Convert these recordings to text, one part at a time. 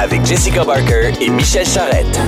avec Jessica Barker et Michel Charrette.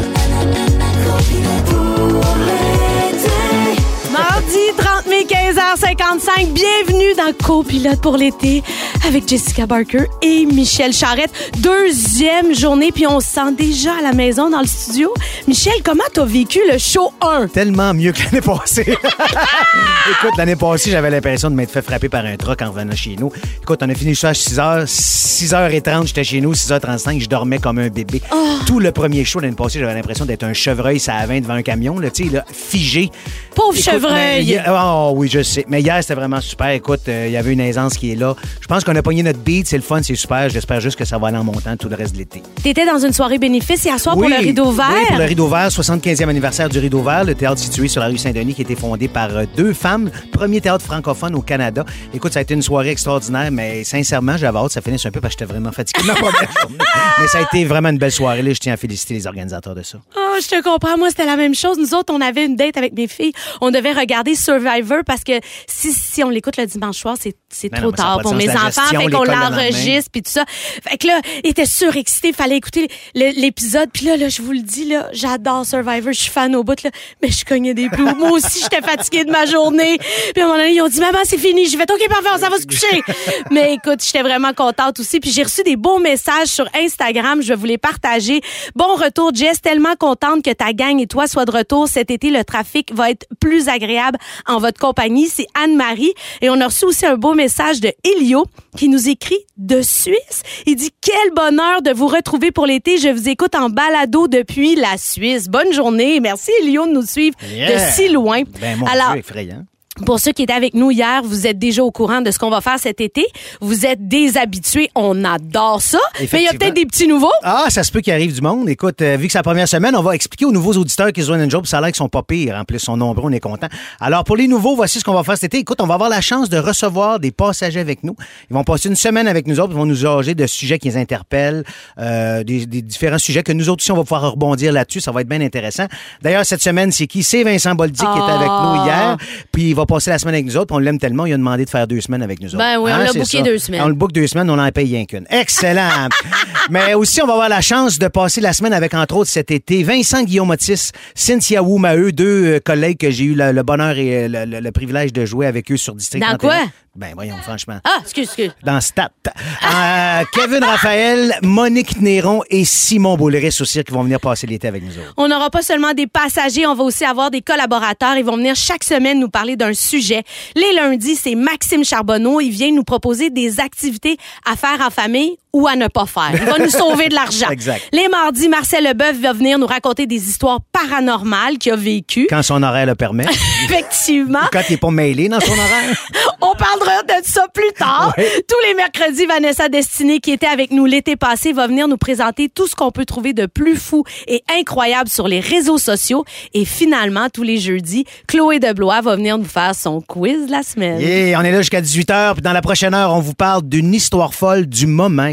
Mardi 30 mai, 15h55. Bienvenue dans Copilote pour l'été avec Jessica Barker et Michel Charrette. Deuxième journée, puis on se sent déjà à la maison dans le studio. Michel, comment t'as vécu le show 1? Tellement mieux que l'année passée. Écoute, l'année passée, j'avais l'impression de m'être fait frapper par un truck en revenant chez nous. Écoute, on a fini ça à 6 h. 6h30, j'étais chez nous. 6h35, je dormais comme un bébé. Tout le premier show l'année passée, j'avais l'impression d'être un chevreuil, ça à 20 devant un camion, là, tu sais, là, figé. Pauvre Écoute, chevreuil. Mais hier- Oh oui, je sais. Mais hier, c'était vraiment super. Écoute, euh, il y avait une aisance qui est là. Je pense qu'on a pogné notre beat. C'est le fun, c'est super. J'espère juste que ça va aller en montant tout le reste de l'été. T'étais dans une soirée bénéfice hier soir pour le rideau vert. Oui, pour le rideau vert, 75e anniversaire du rideau vert, le théâtre situé sur la rue Saint-Denis qui a été fondé par euh, deux femmes, premier théâtre francophone au Canada. Écoute, ça a été une soirée extraordinaire, mais sincèrement, j'avais hâte que ça finisse un peu parce que j'étais vraiment fatigué de ma première journée. Mais ça a été vraiment une belle soirée. Là, je tiens à féliciter les organisateurs de ça. Oh, je te comprends. Moi, c'était la même chose. Nous autres, on avait une date avec mes filles. On devait regarder Survivor parce que si, si on l'écoute le dimanche soir, c'est, c'est Ben trop non, tard pour mes enfants. gestion, Fait qu'on l'enregistre puis tout ça. Fait que là, il était surexcité. Fallait écouter l'épisode. Puis là, là, je vous le dis, là, j'adore Survivor. Je suis fan au bout, là. Mais je cognais des plots. Moi aussi, j'étais fatiguée de ma journée. Puis à un moment donné, ils ont dit, maman, c'est fini. J'ai fait, OK, parfait, on s'en va se coucher. Mais écoute, j'étais vraiment contente aussi. Puis j'ai reçu des beaux messages sur Instagram. Je vais vous les partager. Bon retour, Jess. Tellement contente que ta gang et toi soient de retour cet été. Le trafic va être plus agréable en votre compagnie. C'est Anne-Marie. Et on a reçu aussi un beau message de Elio qui nous écrit de Suisse. Il dit, quel bonheur de vous retrouver pour l'été. Je vous écoute en balado depuis la Suisse. Bonne journée. Merci, Elio, de nous suivre Yeah. de si loin. Ben, mon Alors, Dieu, effrayant. Pour ceux qui étaient avec nous hier, vous êtes déjà au courant de ce qu'on va faire cet été. Vous êtes des habitués. On adore ça. Mais il y a peut-être des petits nouveaux. Ah, ça se peut qu'il arrive du monde. Écoute, euh, vu que c'est la première semaine, on va expliquer aux nouveaux auditeurs qu'ils ont une job. Ça a l'air qu'ils sont pas pires. En plus, ils sont nombreux, on est contents. Alors, pour les nouveaux, voici ce qu'on va faire cet été. Écoute, on va avoir la chance de recevoir des passagers avec nous. Ils vont passer une semaine avec nous autres. Ils vont nous jager de sujets qui les interpellent, euh, des, des différents sujets que nous autres aussi, on va pouvoir rebondir là-dessus. Ça va être bien intéressant. D'ailleurs, cette semaine, c'est qui? C'est Vincent Boldy qui était avec Ah. nous hier. Puis il va passer la semaine avec nous autres. On l'aime tellement, il a demandé de faire deux semaines avec nous autres. Ben oui, on l'a c'est booké deux semaines. On le book deux semaines, on en paye rien qu'une. Excellent. Mais aussi, on va avoir la chance de passer la semaine avec, entre autres, cet été, Vincent Guillaume Otis, Cynthia Wu Maheu, deux euh, collègues que j'ai eu le, le bonheur et euh, le, le- le privilège de jouer avec eux sur District Dans 31. quoi? Ben voyons, franchement. Ah, excuse, excuse. Dans Stat. Euh, Kevin Raphaël, Monique Néron et Simon Boulris aussi qui vont venir passer l'été avec nous autres. On n'aura pas seulement des passagers, on va aussi avoir des collaborateurs. Ils vont venir chaque semaine nous parler d'un sujet. Les lundis, c'est Maxime Charbonneau. Il vient nous proposer des activités à faire en famille ou à ne pas faire. Il va nous sauver de l'argent. Exact. Les mardis, Marcel Leboeuf va venir nous raconter des histoires paranormales qu'il a vécues. Quand son horaire le permet. Effectivement. Quand il n'est pas mêlé dans son horaire. On parlera de ça plus tard. Tous les mercredis, Vanessa Destinée, qui était avec nous l'été passé, va venir nous présenter tout ce qu'on peut trouver de plus fou et incroyable sur les réseaux sociaux. Et finalement, tous les jeudis, Chloé Deblois va venir nous faire son quiz de la semaine. Et on est là jusqu'à 18h. Puis dans la prochaine heure, on vous parle d'une histoire folle du moment.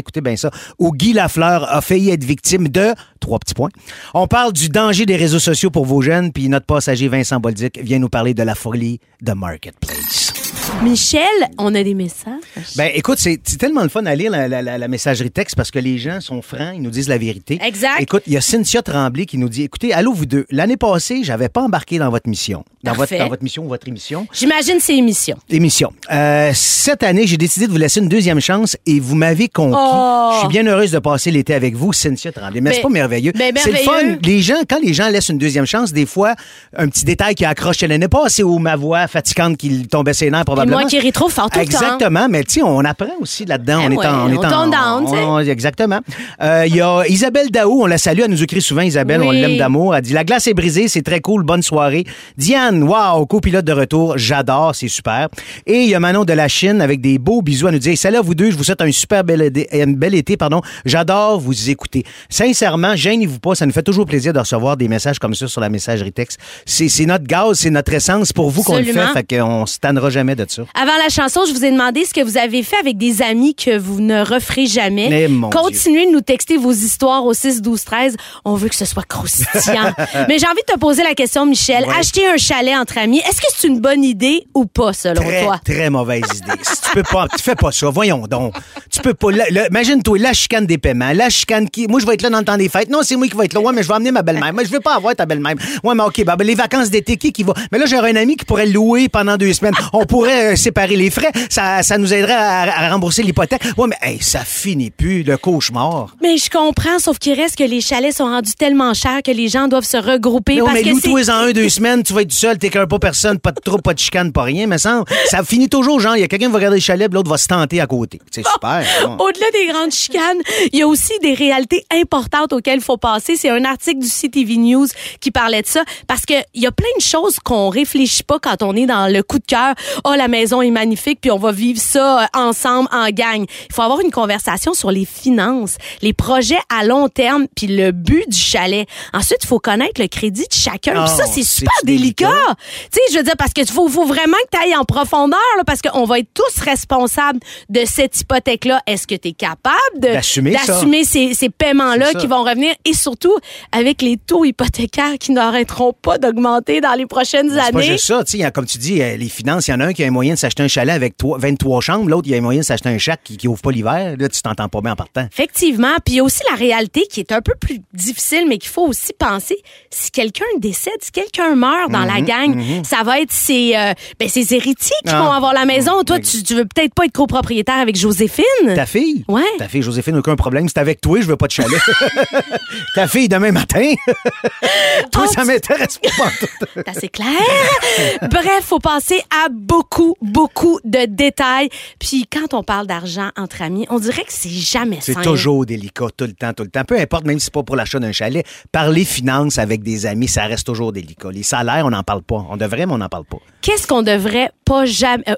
Où Guy Lafleur a failli être victime de trois petits points. On parle du danger des réseaux sociaux pour vos jeunes. Puis notre passager Vincent Bolduc vient nous parler de la folie de Marketplace. Michel, on a des messages. Ben écoute, c'est tellement le fun à lire la, la- la- la messagerie texte parce que les gens sont francs, ils nous disent la vérité. Exact. Écoute, il y a Cynthia Tremblay qui nous dit écoutez, allô vous deux, l'année passée, j'avais pas embarqué dans votre mission. Dans votre, Parfait. dans votre mission ou votre émission. J'imagine c'est émission. émission. Euh, cette année, j'ai décidé de vous laisser une deuxième chance et vous m'avez conquis. Oh. Je suis bien heureuse de passer l'été avec vous, Cynthia Tremblay. Mais Ben- c'est pas merveilleux. ben, c'est le fun. Les gens, quand les gens laissent une deuxième chance, des fois, un petit détail qui accroche l'année passée ou ma voix fatigante qui tombait ses nerfs probablement. Moi qui ris trop fort tout le temps. Exactement, mais tu sais, on apprend aussi là-dedans. Ben on, est en, on down, Exactement. Euh, Il y a Isabelle Daou, on la salue, elle nous écrit souvent, Isabelle, on l'aime d'amour. Elle dit La glace est brisée, c'est très cool, bonne soirée. Diane, wow, copilote de retour, j'adore, c'est super. Et il y a Manon de la Chine avec des beaux bisous. Elle nous dit Salut à vous deux, je vous souhaite un super bel bel été pardon. J'adore vous écouter. Sincèrement, gênez-vous pas, ça nous fait toujours plaisir de recevoir des messages comme ça sur la messagerie texte. C'est notre gaz, c'est notre essence pour vous qu'on le fait, fait qu'on se tannera jamais de ça. Avant la chanson, je vous ai demandé ce que vous avez fait avec des amis que vous ne referez jamais. Mais mon Continuez de nous texter vos histoires au 6 12 13. On veut que ce soit croustillant. Mais j'ai envie de te poser la question, Michel. Ouais. Acheter un chalet entre amis, est-ce que c'est une bonne idée ou pas, selon Très, toi? très mauvaise idée. Si tu peux pas, tu fais pas ça. Voyons donc. Tu peux pas. Imagine-toi, la chicane des paiements, la chicane qui. Moi, je vais être là dans le temps des fêtes. Non, c'est moi qui vais être là. Ouais, mais je vais emmener ma belle-mère. Mais je veux pas avoir ta belle-mère. Ouais, mais OK, ben, ben, les vacances d'été, qui qui va? Mais là, j'aurais un ami qui pourrait louer pendant deux semaines. On pourrait euh, séparer les frais. Ça, ça nous aiderait à, à rembourser l'hypothèque. Ouais, mais hey, ça finit plus, le cauchemar. Mais je comprends, sauf qu'il reste que les chalets sont rendus tellement chers que les gens doivent se regrouper Non, parce mais que c'est... loue-toi en un, deux semaines, tu vas être seul, t'écœures pas personne, pas de troupe, pas de chicane, pas rien, mais ça, ça finit toujours, genre, il y a quelqu'un qui va regarder le chalet, l'autre va se tenter à côté. C'est super. bon. Au-delà des grandes chicanes, il y a aussi des réalités importantes auxquelles il faut passer. C'est un article du CTV News qui parlait de ça parce que il y a plein de choses qu'on réfléchit pas quand on est dans le coup de cœur. Oh, la maison est magnifique, puis on va vivre ça euh, ensemble en gang. Il faut avoir une conversation sur les finances, les projets à long terme, puis le but du chalet. Ensuite, il faut connaître le crédit de chacun. Puis ça, Oh, c'est super délicat? délicat. Tu sais, je veux dire, parce que faut, faut vraiment que tu ailles en profondeur, là, parce qu'on va être tous responsables de cette hypothèque-là. Est-ce que tu es capable D'assumer ces, ces paiements-là qui vont revenir? Et surtout avec les taux hypothécaires qui n'arrêteront pas d'augmenter dans les prochaines C'est pas années? juste ça, comme tu dis, euh, les finances, il y en a un qui a un moyen de s'acheter un chalet avec toi- 23 chambres, l'autre, il y a moyen de s'acheter un chac qui, qui ouvre pas l'hiver. Là, tu t'entends pas bien en partant. Effectivement. Puis il y a aussi la réalité qui est un peu plus difficile, mais qu'il faut aussi penser. Si quelqu'un décède, si quelqu'un meurt dans Mhm, la gang, ça va être ses, euh, ben, ses héritiers qui Ah. vont avoir la maison. Toi, Ouais. tu, tu veux peut-être pas être copropriétaire avec Joséphine. Ta fille? Ouais. Ta fille, Joséphine, aucun problème. C'est avec toi, je veux pas de chalet. Ta fille, demain matin. toi, Oh, ça m'intéresse pas. C'est clair. Bref, faut penser à beaucoup, beaucoup de détails. Puis quand on parle d'argent entre amis, on dirait que c'est jamais C'est toujours délicat, tout le temps, tout le temps. Peu importe, même si c'est pas pour l'achat d'un chalet, parler finances avec des amis, ça reste toujours délicat. Les salaires, on n'en parle pas. On devrait, mais on n'en parle pas. Qu'est-ce qu'on devrait pas jamais. euh,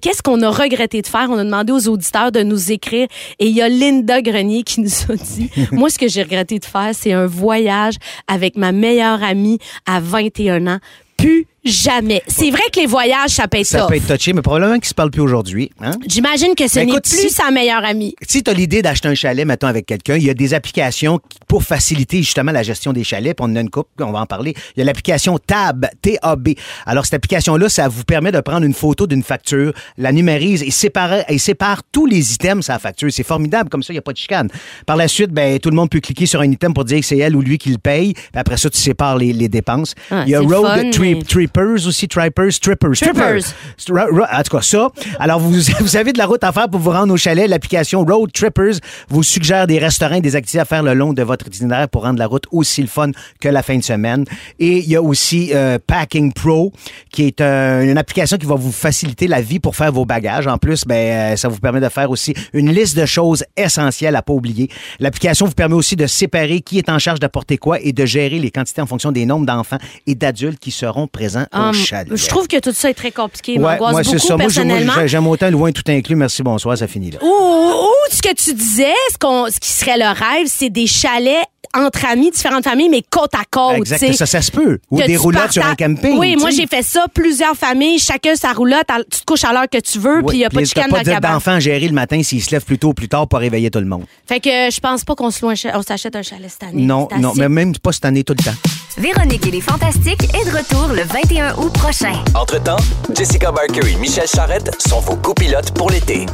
Qu'est-ce qu'on a regretté de faire? On a demandé aux auditeurs de nous écrire et il y a Linda Grenier qui nous a dit Moi, ce que j'ai regretté de faire, c'est un voyage avec ma meilleure amie à 21 ans. Plus jamais. C'est vrai que les voyages, ça peut être Ça tough. peut être touché, mais probablement qu'ils se parlent plus aujourd'hui. Hein? J'imagine que ce Ben, n'est écoute, plus si- sa meilleure amie. Si tu as l'idée d'acheter un chalet, mettons, avec quelqu'un, il y a des applications qui- pour faciliter justement la gestion des chalets. Puis on en a une coupe, on va en parler. Il y a l'application TAB, T-A-B. Alors, cette application-là, ça vous permet de prendre une photo d'une facture, la numérise et sépare, et sépare tous les items sur la facture. C'est formidable, comme ça, il n'y a pas de chicane. Par la suite, ben, tout le monde peut cliquer sur un item pour dire que c'est elle ou lui qui le paye. Puis après ça, tu sépares les, les dépenses. Ah, il y a c'est le Road fun, Trip, mais- Trippers aussi, Trippers, Trippers, Trippers. Ro- ro- En tout cas, ça. Alors, vous, vous avez de la route à faire pour vous rendre au chalet. L'application Road Trippers vous suggère des restaurants et des activités à faire le long de votre itinéraire pour rendre la route aussi le fun que la fin de semaine. Et il y a aussi euh, Packing Pro, qui est euh, une application qui va vous faciliter la vie pour faire vos bagages. En plus, ben, euh, ça vous permet de faire aussi une liste de choses essentielles à pas oublier. L'application vous permet aussi de séparer qui est en charge d'apporter quoi et de gérer les quantités en fonction des nombres d'enfants et d'adultes qui seront présents Hum, je trouve que tout ça est très compliqué. Ouais, moi, c'est ça. Moi, j'aime autant loin tout inclus. Merci, bonsoir, ça finit là. Ou, ou ce que tu disais, ce, qu'on, ce qui serait le rêve, c'est des chalets entre amis, différentes familles, mais côte à côte. Exact, ça, ça se peut. Ou des roulottes sur un camping. Oui, moi j'ai fait ça, plusieurs familles, chacun sa roulotte, tu te couches à l'heure que tu veux, puis il n'y a pas de chicane dans pas cabane. d'enfants à gérer le matin s'ils se lèvent plus tôt ou plus tard pour réveiller tout le monde. Fait que je pense pas qu'on se loue un cha- on s'achète un chalet cette année. Non, non, mais même pas cette année tout le temps. Véronique et les Fantastiques est de retour le 21 août prochain. Entre-temps, Jessica Barker et Michel Charrette sont vos copilotes pour l'été.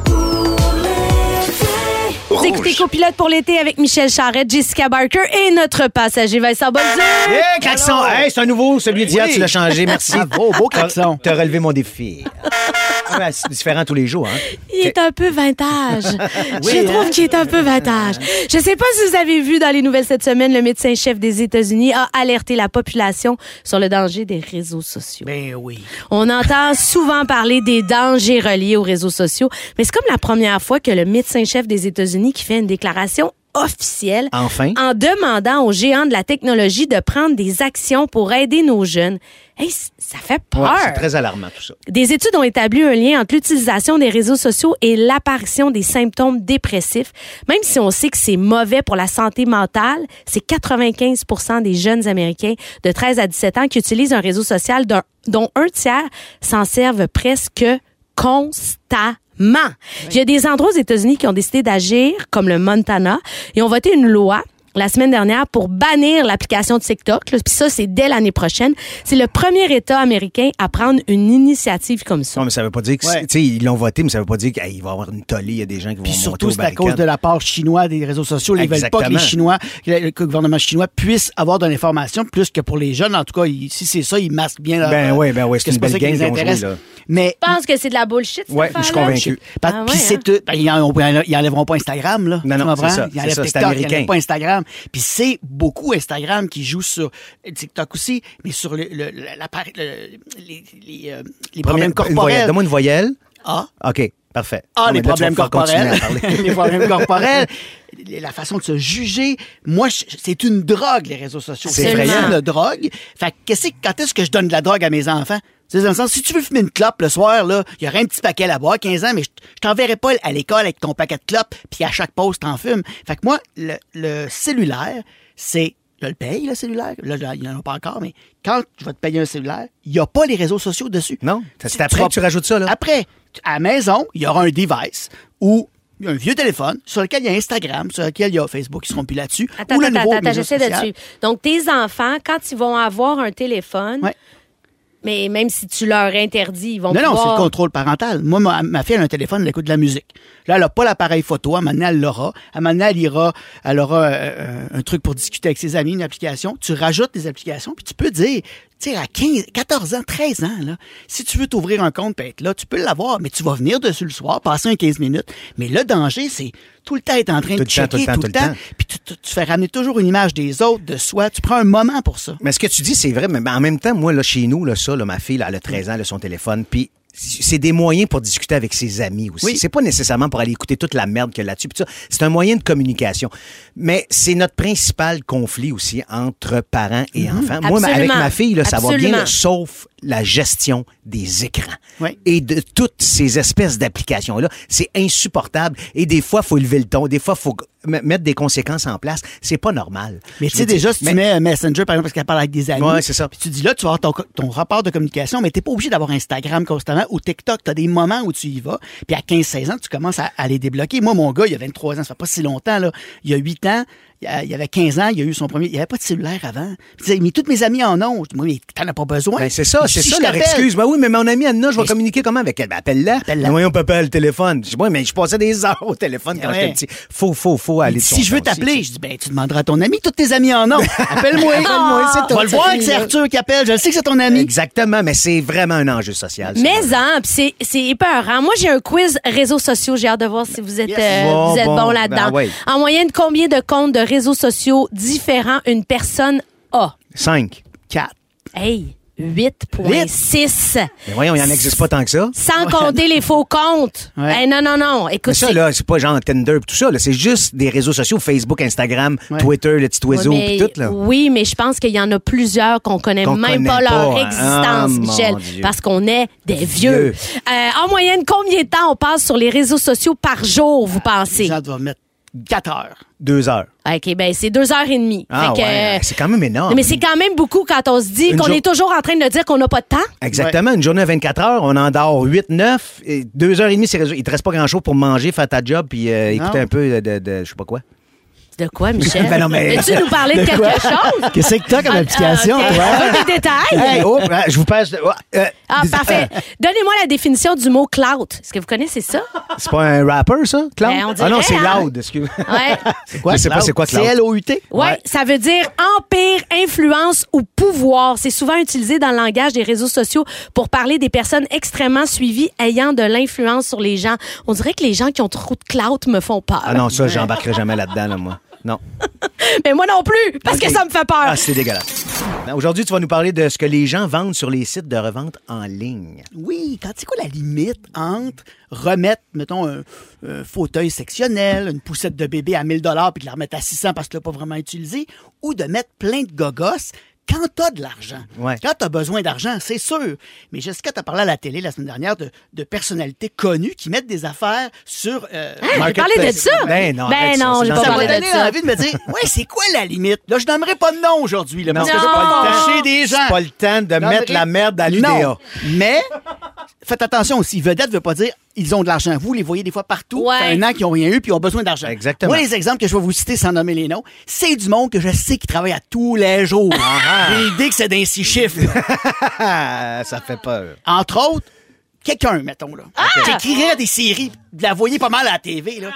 Vous écoutez Copilote pour l'été avec Michel Charrette, Jessica Barker et notre passager Vincent Bolduc. Hé, klaxon! Hey, c'est un nouveau, celui d'hier, Oui. tu l'as changé, merci. Bravo, beau klaxon. T'as relevé mon défi. Ouais, c'est différent tous les jours, hein? Il est un peu vintage. Oui, Je trouve hein? qu'il est un peu vintage. Je sais pas si vous avez vu dans les nouvelles cette semaine, le médecin-chef des États-Unis a alerté la population sur le danger des réseaux sociaux. Ben oui. On entend souvent parler des dangers reliés aux réseaux sociaux, mais c'est comme la première fois que le médecin-chef des États-Unis qui fait une déclaration officielle Enfin. en demandant aux géants de la technologie de prendre des actions pour aider nos jeunes. Hey, ça fait peur. Ouais, c'est très alarmant, tout ça. Des études ont établi un lien entre l'utilisation des réseaux sociaux et l'apparition des symptômes dépressifs. Même si on sait que c'est mauvais pour la santé mentale, c'est 95% des jeunes Américains de 13 à 17 ans qui utilisent un réseau social dont un tiers s'en servent presque constamment. Il y a des endroits aux États-Unis qui ont décidé d'agir, comme le Montana, et ont voté une loi la semaine dernière pour bannir l'application de TikTok. là. Puis ça, c'est dès l'année prochaine. C'est le premier État américain à prendre une initiative comme ça. Non, mais ça veut pas dire que. Ouais. c'est- Tu sais, ils l'ont voté, mais ça veut pas dire qu'il va y avoir une tollée. Il y a des gens qui vont Puis surtout, c'est à cause de la part chinoise des réseaux sociaux. Ils veulent pas que les. Chinois, que le gouvernement chinois puisse avoir de l'information, plus que pour les jeunes. En tout cas, ils- si c'est ça, ils masquent bien leur. Ben oui, ben oui, c'est une belle game les qu'ils ont joué, intéresse. là. Mais Je pense que c'est de la bullshit. Ouais, je suis convaincu. Ah puis ouais, c'est hein? tout. Ben, ils, en- ils enlèveront pas Instagram, là. Non, non, c'est ça, Ils TikTok, enlèvent pas Instagram. Puis c'est beaucoup Instagram qui joue sur TikTok aussi, mais sur le, les, les, euh, les problèmes corporels. Donne-moi une voyelle. Ah. OK, parfait. Ah, Non, les problèmes corporels. les problèmes corporels. La façon de se juger. Moi, c'est une drogue, les réseaux sociaux. C'est une drogue. Fait que- quand est-ce que je donne de la drogue à mes enfants? C'est dans le sens, si tu veux fumer une clope le soir, là, il y aurait un petit paquet là-bas, 15 ans, mais je, je t'enverrai pas à l'école avec ton paquet de clopes, puis à chaque pause, t'en fumes. Fait que moi, le, le cellulaire, c'est je le paye, le cellulaire. Là, il n'y en a pas encore, mais quand je vais te payer un cellulaire, il n'y a pas les réseaux sociaux dessus. Non? C'est Tu- après vas- que tu rajoutes ça, là? Après, à la maison, il y aura un device où il y a un vieux téléphone sur lequel il y a Instagram, sur lequel il y a Facebook, ils seront plus là-dessus. Attends, ou le attends, nouveau attends, j'essaie de suivre. Donc, tes enfants, quand ils vont avoir un téléphone, Ouais. Mais même si tu leur interdis, ils vont Non, non, c'est le contrôle parental. Moi, ma, ma fille, elle a un téléphone, elle écoute de la musique. Là, elle n'a pas l'appareil photo. À un moment donné, elle l'aura. À un moment donné, elle ira, elle aura euh, euh, un truc pour discuter avec ses amis, une application. Tu rajoutes des applications, puis tu peux dire, tu sais, à 15, 14 ans, 13 ans, là, si tu veux t'ouvrir un compte, peut être là, tu peux l'avoir, mais tu vas venir dessus le soir, passer un 15 minutes. Mais le danger, c'est tout le temps être en train Tout de tout le checker temps, tout le temps. Puis tu, tu- tu fais ramener toujours une image des autres, de soi. Tu prends un moment pour ça. Mais ce que tu dis, c'est vrai, mais en même temps, moi, là, chez nous, là, ça, là, ma fille, là, elle a 13 ans, elle a son téléphone, puis c'est des moyens pour discuter avec ses amis aussi. Oui. C'est pas nécessairement pour aller écouter toute la merde qu'il y a là-dessus. C'est un moyen de communication. Mais c'est notre principal conflit aussi entre parents et enfants. Moi, avec ma fille, là, ça va bien, là, sauf la gestion des écrans. Oui. Et de toutes ces espèces d'applications-là. C'est insupportable. Et des fois, il faut lever le ton. Des fois, il faut mettre des conséquences en place. C'est pas normal. Mais tu sais, déjà, si mais- tu mets un Messenger, par exemple, parce qu'elle parle avec des amis. Ouais, c'est ça. Puis tu dis là, tu vas avoir ton, ton rapport de communication, mais t'es pas obligé d'avoir Instagram constamment ou TikTok. Tu as des moments où tu y vas. Puis à 15-16 ans, tu commences à, à les débloquer. Moi, mon gars, il a 23 ans, ça fait pas si longtemps. Là. Il y a 8 ans, il avait 15 ans, il a eu son premier. Il n'y avait pas de cellulaire avant. Il disait, mais tous mes amis en ont. Je dis, moi, mais t'en as pas besoin. Ben, c'est ça, Si c'est ça leur excuse. Ben oui, mais mon ami Anna, je vais communiquer comment avec elle? Ben, appelle-la. Appelle-la. Mais voyons, papa, le téléphone. Je dis, ouais, mais je passais des heures au téléphone quand Ouais. j'étais petit. Faut, faut, faut aller Si je veux t'appeler, je dis, ben, tu demanderas à ton ami, tous tes amis en ont. Appelle-moi. Appelle-moi, c'est On tout. va le voir que c'est Arthur qui appelle. Je le sais que c'est ton ami. Exactement, mais c'est vraiment un enjeu social. Mais hein, c'est c'est épeurant. Moi, j'ai un quiz réseaux sociaux. J'ai hâte de voir si vous êtes, Yes. euh, Bon, vous êtes bon, bon, ben là-dedans. ouais. En moyenne, combien de comptes de réseaux sociaux différents une personne a? Cinq. 4. Hey, 8,6. Mais voyons, il n'en existe pas tant que ça. Sans compter les faux comptes. Ouais. Hey, non, non, non. Mais Écoute, ça, c'est- là, c'est pas genre Tinder tout ça, là. C'est juste des réseaux sociaux, Facebook, Instagram, Ouais. Twitter, le petit oiseau Ouais, pis mais- tout, là. Oui, mais je pense qu'il y en a plusieurs qu'on connaît même connaît pas leur pas, hein. existence, Ah, Michel, parce qu'on est des vieux. Vieux. Euh, en moyenne, combien de temps on passe sur les réseaux sociaux par jour, vous pensez? Mettre 4 heures. Deux heures. OK, ben c'est deux heures et demie. Ah, Fait que, ouais. euh, C'est quand même énorme. mais c'est quand même beaucoup quand on se dit Une qu'on jour- est toujours en train de dire qu'on n'a pas de temps. Exactement. Une journée à 24 heures, on en dort 8, 9. Et deux heures et demie, c'est résolu. Il te reste pas grand-chose pour manger, faire ta job puis euh, écouter un peu de, de- de- je sais pas quoi. De quoi, Michel? Ben non, mais- Veux-tu nous parler de, De quelque chose? Qu'est-ce que t'as comme Ah, application, ah, ok. toi? On veut des détails? Hey, oh, ah, je vous passe. de- oh, euh, Ah, des- parfait. euh, Donnez-moi la définition du mot clout. Est-ce que vous connaissez ça? c'est pas un rapper, ça, Cloud? Ben, on ah non, c'est hein? Loud, excuse. Ouais. C'est quoi, je sais pas c'est quoi. C'est L-O-U-T. Ouais, Ouais. ça veut dire empire, influence ou pouvoir. C'est souvent utilisé dans le langage des réseaux sociaux pour parler des personnes extrêmement suivies ayant de l'influence sur les gens. On dirait que les gens qui ont trop de clout me font peur. Ah non, ça, j'embarquerai jamais là-dedans, là, moi. Non. Mais moi non plus, parce que ça me fait peur. Ah, c'est dégueulasse. Non, Aujourd'hui, tu vas nous parler de ce que les gens vendent sur les sites de revente en ligne. Oui, quand c'est quoi la limite entre remettre, mettons, un, un fauteuil sectionnel, une poussette de bébé à 1000 puis de la remettre à 600 parce que tu l'as pas vraiment utilisé, ou de mettre plein de gogos quand tu as de l'argent. Ouais. Quand tu as besoin d'argent, c'est sûr. Mais Jessica, tu as parlé à la télé la semaine dernière de, de personnalités connues qui mettent des affaires sur... euh, J'ai parlé de ça. Ben non, Ben ça, non, j'ai pas ça parlé de ça. envie de me dire, ouais, c'est quoi la limite? Là, je nommerai pas de nom aujourd'hui, là, parce Non. que Non. pas le temps. Chez des gens. C'est pas le temps de Non, mettre mais- la merde Non, l'UDA. mais faites attention aussi. Vedette veut pas dire ils ont de l'argent. Vous les voyez des fois partout. Ouais. Ça fait un an qu'ils ont rien eu puis ils ont besoin d'argent. Exactement. Moi, les exemples que je vais vous citer sans nommer les noms, c'est du monde que je sais qui travaille à tous les jours. J'ai l'idée que c'est d'un six chiffres. là. Ah, ça fait peur. Entre autres, quelqu'un, mettons, là, qui écrirait des séries, la voyez pas mal à la TV, là,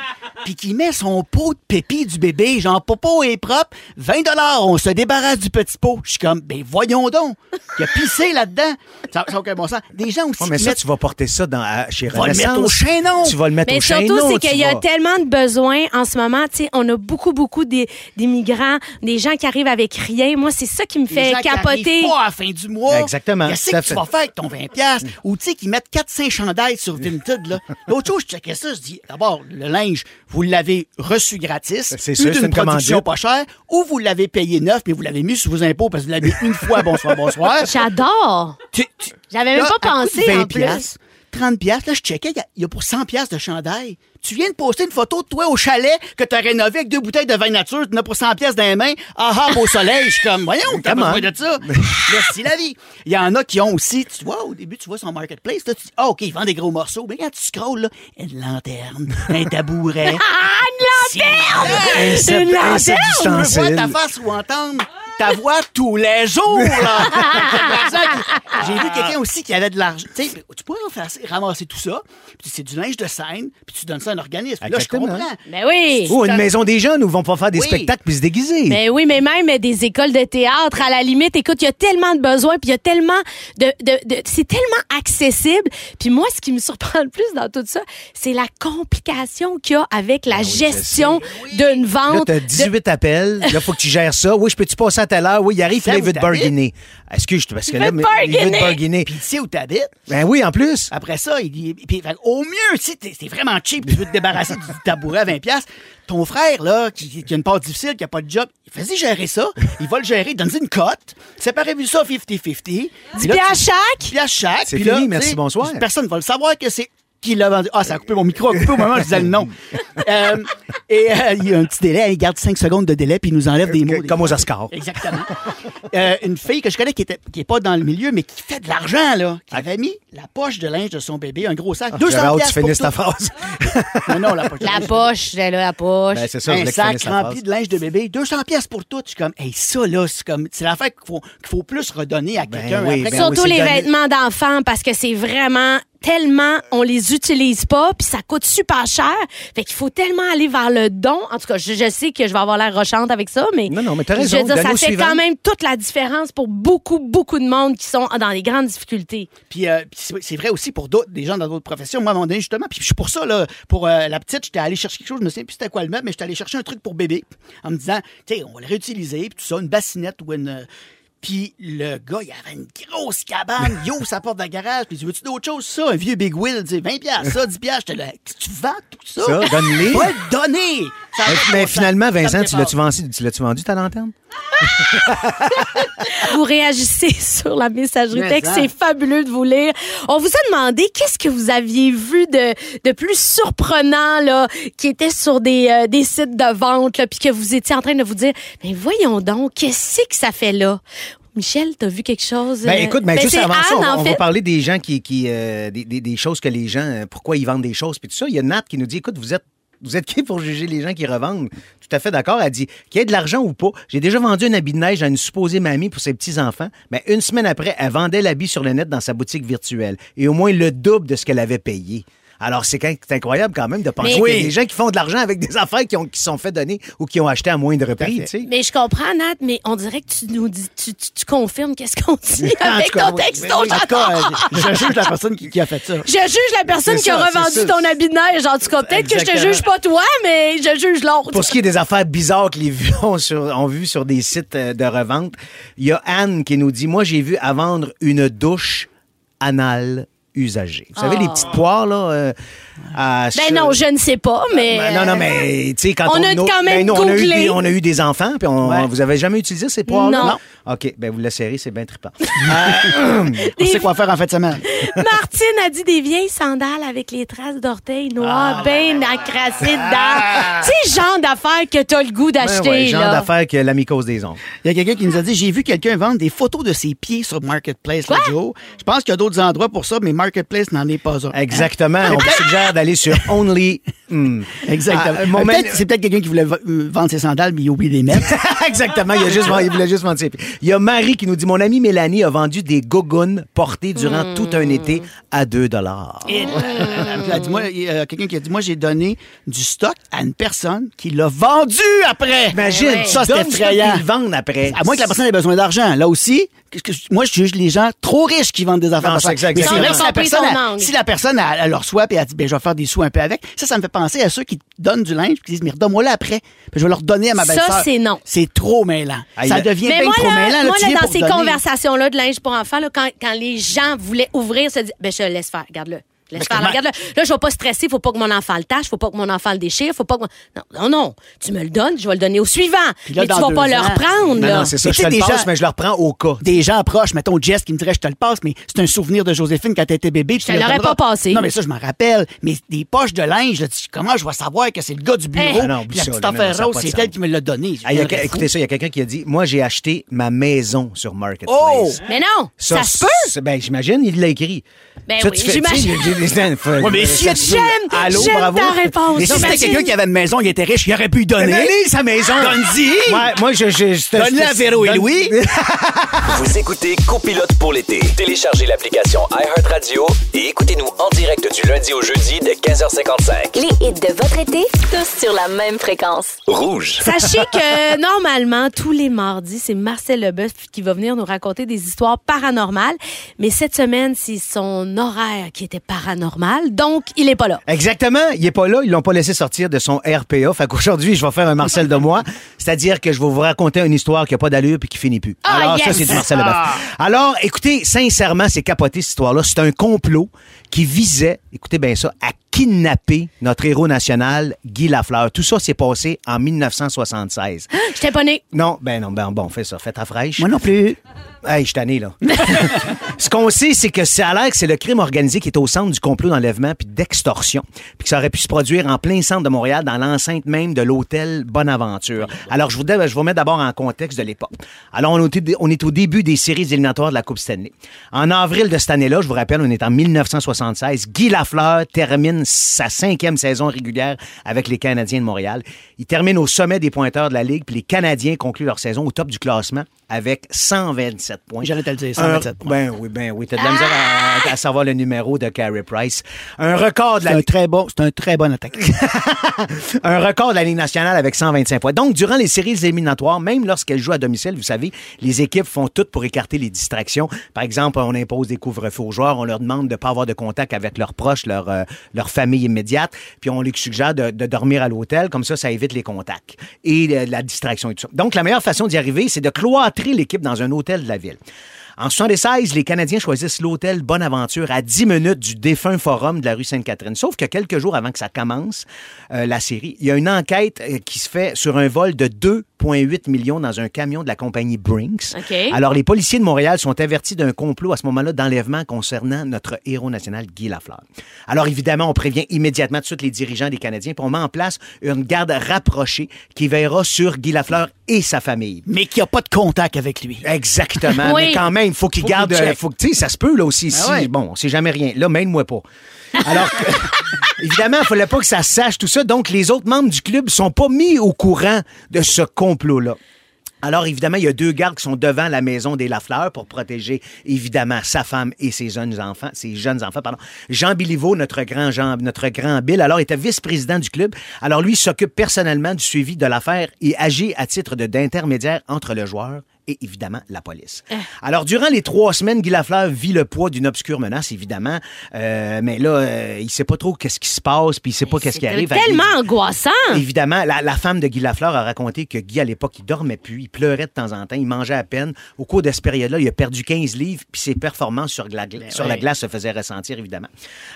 puis qui met son pot de pépi du bébé, genre, popo est propre, 20 on se débarrasse du petit pot. Je suis comme, ben voyons donc, il a pissé là-dedans. Ça n'a aucun bon sens. Des gens aussi Ouais, mais qui ça, mettent... tu vas porter ça dans, à- chez va le mettre Renaissance. au chaînon. Tu vas le mettre Mais au chaînon. surtout, c'est tu qu'il y a vas- tellement de besoins en ce moment. Tu sais, on a beaucoup, beaucoup des- d'immigrants, des gens qui arrivent avec rien. Moi, c'est ça qui me des fait gens qui capoter. arrivent pas à la fin du mois. Exactement, Qu'est-ce que tu fait. vas faire avec ton 20$? piastres? Ou tu sais, qu'ils mettent 4-5 chandails sur Vinted, là. L'autre jour, je ça, je dis, d'abord, le linge, vous l'avez reçu gratis. C'est eu sûr, c'est d'une une production commandite. pas chère, ou vous l'avez payé neuf, mais vous l'avez mis sur vos impôts parce que vous l'avez une fois, bonsoir, bonsoir. J'adore. Tu- tu- J'avais même Là, pas pensé, 20 en plus. piastres, 30 piastres, là, je checkais, il y a- il y, a pour 100 piastres de chandail. Tu viens de poster une photo de toi au chalet que tu as rénové avec deux bouteilles de vin nature, tu en as pour 100 piastres dans les mains. Ah ah, beau soleil. Je suis comme, voyons, t'as besoin de ça. Merci la vie. Il y en a qui ont aussi, tu vois, au début, tu vois son marketplace, là, tu dis, ah, OK, il vend des gros morceaux. Mais quand tu scrolles, là, une lanterne, un tabouret. Ah, une lanterne! Une lanterne! Tu veux voir d'ustensiles. ta face ou entendre ta voix tous les jours, là. J'ai vu quelqu'un aussi qui avait de l'argent. Tu sais, tu pourrais faire- ramasser tout ça, puis c'est du linge de scène, puis tu donnes ça à un organisme. Là, je comprends. Ben oui. Ou une maison des jeunes où ils vont pas faire des Oui. spectacles puis se déguiser. Ben oui, mais même des écoles de théâtre, à la limite, écoute, il y a tellement de besoins, puis il y a tellement de... de, de- c'est tellement accessible. Puis moi, ce qui me surprend le plus dans tout ça, c'est la complication qu'il y a avec la gestion d'une Là, vente. t'as de- 18 appels. Là, faut que tu gères ça. Oui, je peux-tu passer à telle heure? Oui, il arrive, puis il veut vous te bargainer. Excuse, parce que Il là, veut il veut te bargainer. bargainer. Puis tu sais où t'habites. Ben oui, en plus. Après ça, il dit, puis, fait, au mieux, si t'es t'es vraiment cheap, tu veux te débarrasser du tabouret à 20$, piastres, ton frère, là, qui, qui a une part difficile, qui a pas de job, vas-y gérer ça. Il va le gérer, donne une cote. Séparez-vous ça 50-50. Puis tu- chaque? dix piastres chaque. C'est Puis là, fini, merci, bonsoir. Personne ne va le savoir que c'est qui l'a vendu. Ah, ça a coupé mon micro, a coupé au moment où je disais le nom. Euh, et euh, il y a un petit délai, il garde 5 secondes de délai, puis il nous enlève des mots. des Comme aux. Oscars. Exactement. Euh, une fille que je connais qui était qui est pas dans le milieu, mais qui fait de l'argent, là, qui avait mis la poche de linge de son bébé, un gros sac, 200 hâte que tu piastres pour finisses ta tout. phrase. Non, non, la poche. de La poche, là, la poche. Ben, c'est ça, Un sac rempli de linge de bébé, 200 pièces pour tout. Je suis comme, hey, ça, là, c'est comme, c'est l'affaire qu'il faut, qu'il faut plus redonner à quelqu'un. oui, après ben Surtout oui, les donné. vêtements d'enfants parce que c'est vraiment tellement on les utilise pas puis ça coûte super cher. Fait qu'il faut tellement aller vers le don. En tout cas, je, je sais que je vais avoir l'air rochante avec ça, mais Non, non, mais t'as je raison. veux dire, ça fait suivant. quand même toute la différence pour beaucoup, beaucoup de monde qui sont dans les grandes difficultés. Puis, euh, puis c'est vrai aussi pour d'autres, des gens dans d'autres professions. Moi, à un moment donné, justement, puis je suis pour ça, là, pour euh, la petite, j'étais allé chercher quelque chose, je me souviens plus c'était quoi le mettre, mais j'étais allé chercher un truc pour bébé, en me disant, tu sais, on va le réutiliser, puis tout ça, une bassinette ou une... Puis le gars, il avait une grosse cabane, il ouvre sa porte de la garage, puis il dit, veux-tu d'autres choses, ça? Un vieux Big Wheel, tu sais, 20 piastres, ça, 10 piastres, j'étais là, Qu'est-ce que tu vends tout ça? Ça, donne-les. Va le donner! Ça Mais, finalement, Vincent, tu l'as-tu vendu, tu l'as-tu vendu ta lanterne? Vous réagissez sur la messagerie Mais texte, c'est fabuleux de vous lire. On vous a demandé qu'est-ce que vous aviez vu de, de plus surprenant là, qui était sur des, euh, des sites de vente, là, puis que vous étiez en train de vous dire, mais voyons donc, qu'est-ce que ça fait là? Michel, t'as vu quelque chose? Ben euh, écoute, ben, ben, juste avant ça, on, va- on parler des gens qui, qui euh, des, des- des choses que les gens, euh, pourquoi ils vendent des choses, puis tout ça. Il y a Nat qui nous dit, écoute, vous êtes vous êtes qui pour juger les gens qui revendent? Tout à fait d'accord. Elle dit qu'il y ait de l'argent ou pas. J'ai déjà vendu un habit de neige à une supposée mamie pour ses petits-enfants. Mais une semaine après, elle vendait l'habit sur le net dans sa boutique virtuelle. Et au moins le double de ce qu'elle avait payé. Alors, c'est incroyable quand même de penser qu'il y a des gens qui font de l'argent avec des affaires qui, ont, qui sont fait donner ou qui ont acheté à moindre prix. fait. tu sais. Mais je comprends, Nat, mais on dirait que tu nous dis, tu, tu, tu confirmes qu'est-ce qu'on dit avec ton texto. En tout cas, j'adore. je juge la personne qui, qui a fait ça. Je juge la personne qui a ça, revendu ton habit de neige. En tout cas, peut-être que je te juge pas toi, mais je juge l'autre. Pour ce qui est des affaires bizarres que les vues ont, sur, ont vu sur des sites euh, de revente, il y a Anne qui nous dit Moi, j'ai vu à vendre une douche anale Vous savez, Ah. les petites poires, là. euh, à Ben ce- non, je ne sais pas, mais. Ben non, non, mais tu sais, quand On on, a quand même ben, nous, on, a eu des, on a eu des enfants, puis on, Ouais. vous avez jamais utilisé ces poils Non. Non. OK, ben vous la serrez, c'est bien trippant. On sait quoi faire en fin de semaine. Martine a dit des vieilles sandales avec les traces d'orteils noirs, bien encrassées dedans. C'est le genre d'affaires que t'as le goût Ben d'acheter, ouais, genre d'affaires que l'amicose des ongles. Il y a quelqu'un qui nous a dit J'ai vu quelqu'un vendre des photos de ses pieds sur Marketplace l'autre jour. Je pense qu'il y a d'autres endroits pour ça, mais Marketplace n'en est pas un. Exactement. on vous suggère d'aller sur Only. Hmm. Exactement. Ah, Euh, peut-être- C'est peut-être quelqu'un qui voulait euh, vendre ses sandales, mais il a oublié de les mettre. Exactement. Il, a juste, il voulait juste vendre ses pieds. Il y a Marie qui nous dit Mon amie Mélanie a vendu des gogoons portés durant tout un été à 2 Et, euh, elle a dit, moi, il y a quelqu'un qui a dit Moi, j'ai donné du stock à une personne qui l'a vendu après. Imagine, ouais. ça, c'est effrayant. ils vendent après. À moins que la personne ait besoin d'argent. Là aussi, moi, je juge les gens trop riches qui vendent des affaires. Non, ça. c'est exact, Mais c'est exactement. vrai que si la personne, son a- angle. si la personne, elle, elle le reçoit et elle dit, ben, je vais faire des sous un peu avec, ça, ça me fait penser à ceux qui donnent du linge puis qui disent, mais redonne-moi-le après. Puis je vais le redonner à ma Ça, belle-sœur. c'est non. C'est trop mêlant. Aïe, ça là. devient Mais bien moi, trop là, mêlant. moi, là, dans ces donner. conversations-là de linge pour enfants, là, quand, quand les gens voulaient ouvrir, se disent, ben, je le laisse faire, regarde-le. Laisse faire, comment- regarde-le. Là, je vais pas stresser, faut pas que mon enfant le tâche, faut pas que mon enfant le déchire, faut pas que. mon- Non, non, non. Tu me le donnes, je vais le donner au suivant. Puis là, mais tu vas pas deux le ans- reprendre, Non, là. non, c'est ça. Mais Je te sais, le passe, mais je le reprends au cas. des gens proches, mettons Jess qui me dirait je te le passe, mais c'est un souvenir de Joséphine quand elle était bébé. tu te l'aurais pas passé. Non, mais ça, je m'en rappelle. Mais des poches de linge, là, comment je vais savoir que c'est le gars du bureau? Eh. Ah non, Puis la petite là, affaire rose, c'est elle qui me l'a donné. Ah, il y a- Je viendrais écoutez ça, il y a quelqu'un qui a dit Moi, j'ai acheté ma maison sur Marketplace. Oh! Mais non, ça, se peut. Ben, j'imagine, il l'a écrit. Ben Ça, oui, tu fais- j'imagine. Ouais, mais si J'aime, Allô, j'aime bravo. ta réponse. Mais si c'était quelqu'un qui avait une maison, il était riche, il aurait pu y donner. Donnez sa maison. Donne-y. Ouais, moi, je. je, je- Donne-le à Véro et Louis. Vous écoutez Copilote pour l'été. Téléchargez l'application iHeartRadio et écoutez-nous en direct du lundi au jeudi de 15h55. Les hits de votre été, tous sur la même fréquence. Rouge. Sachez que normalement, tous les mardis, c'est Marcel Leboeuf qui va venir nous raconter des histoires paranormales. Mais cette semaine, c'est son horaire qui était paranormal, donc il est pas là. Exactement. Il est pas là. Ils l'ont pas laissé sortir de son RPA. Fait qu'aujourd'hui, je vais faire un Marcel de moi. C'est-à-dire que je vais vous raconter une histoire qui a pas d'allure puis qui finit plus. Ah, Alors, ça, c'est du Marcel Leboeuf. Alors, écoutez, sincèrement, c'est capoté, cette histoire-là. C'est un complot qui visait, écoutez bien ça, à kidnapper notre héros national, Guy Lafleur. Tout ça s'est passé en 1976. J'étais pas née. Non, ben non, ben bon, fais ça, fais ta fraîche. Moi non plus. Hey, je tanné, là. Ce qu'on sait, c'est que ça a l'air que c'est le crime organisé qui est au centre du complot d'enlèvement puis d'extorsion. Puis que ça aurait pu se produire en plein centre de Montréal, dans l'enceinte même de l'hôtel Bonaventure. Alors, je vous, je vous remets d'abord en contexte de l'époque. Alors, on est, on est au début des séries éliminatoires de la Coupe Stanley. En avril de cette année-là, je vous rappelle, on est en 1976. Guy Lafleur termine sa cinquième saison régulière avec les Canadiens de Montréal. Il termine au sommet des pointeurs de la Ligue, puis les Canadiens concluent leur saison au top du classement avec 127 points. J'allais te le dire, 127 Un- points. Ben oui, ben oui. T'as de la misère à, à savoir le numéro de Carey Price. Un record de C'est la un très bon, c'est un très bon attaquant. un record de la Ligue nationale avec 125 points. Donc, durant les séries éliminatoires, même lorsqu'elles jouent à domicile, vous savez, les équipes font tout pour écarter les distractions. Par exemple, on impose des couvre-feux aux joueurs, on leur demande de ne pas avoir de contact avec leurs proches, leur, euh, famille immédiate, puis on les suggère de, de dormir à l'hôtel, comme ça, ça évite les contacts et euh, la distraction et tout ça. Donc, la meilleure façon d'y arriver, c'est de cloîtrer l'équipe dans un hôtel de la ville. En 76, les Canadiens choisissent l'hôtel Bonaventure à 10 minutes du défunt forum de la rue Sainte-Catherine. Sauf que quelques jours avant que ça commence, euh, la série, il y a une enquête euh, qui se fait sur un vol de 2,8 millions dans un camion de la compagnie Brinks. Alors, les policiers de Montréal sont avertis d'un complot à ce moment-là d'enlèvement concernant notre héros national, Guy Lafleur. Alors, évidemment, on prévient immédiatement tous les dirigeants des Canadiens, puis on met en place une garde rapprochée qui veillera sur Guy Lafleur et sa famille. mais qui a pas de contact avec lui. Exactement. Oui. Mais quand même, faut qu'il Faut garde. qu'il euh, check. faut que, tu sais, ça se peut, là aussi. si, Ah ouais. Bon, on sait jamais rien. Là, mène-moi pas. Alors, que- évidemment, il fallait pas que ça sache tout ça. Donc, les autres membres du club sont pas mis au courant de ce complot-là. Alors, évidemment, il y a deux gardes qui sont devant la maison des Lafleur pour protéger, évidemment, sa femme et ses jeunes enfants, ses jeunes enfants, pardon. Jean Biliveau, notre grand Jean, notre grand Bill, alors, était vice-président du club. Alors, lui, s'occupe personnellement du suivi de l'affaire et agit à titre d'intermédiaire entre le joueur et évidemment la police. Ah. Alors, durant les trois semaines, Guy Lafleur vit le poids d'une obscure menace, évidemment. Euh, mais là, euh, il sait pas trop qu'est-ce qui se passe, puis il sait pas qu'est-ce qui arrive. tellement à angoissant. Évidemment, la, la femme de Guy Lafleur a raconté que Guy, à l'époque, il dormait plus, il pleurait de temps en temps, il mangeait à peine. Au cours de cette période-là, il a perdu 15 livres, puis ses performances sur, la, gla- sur la glace se faisaient ressentir, évidemment.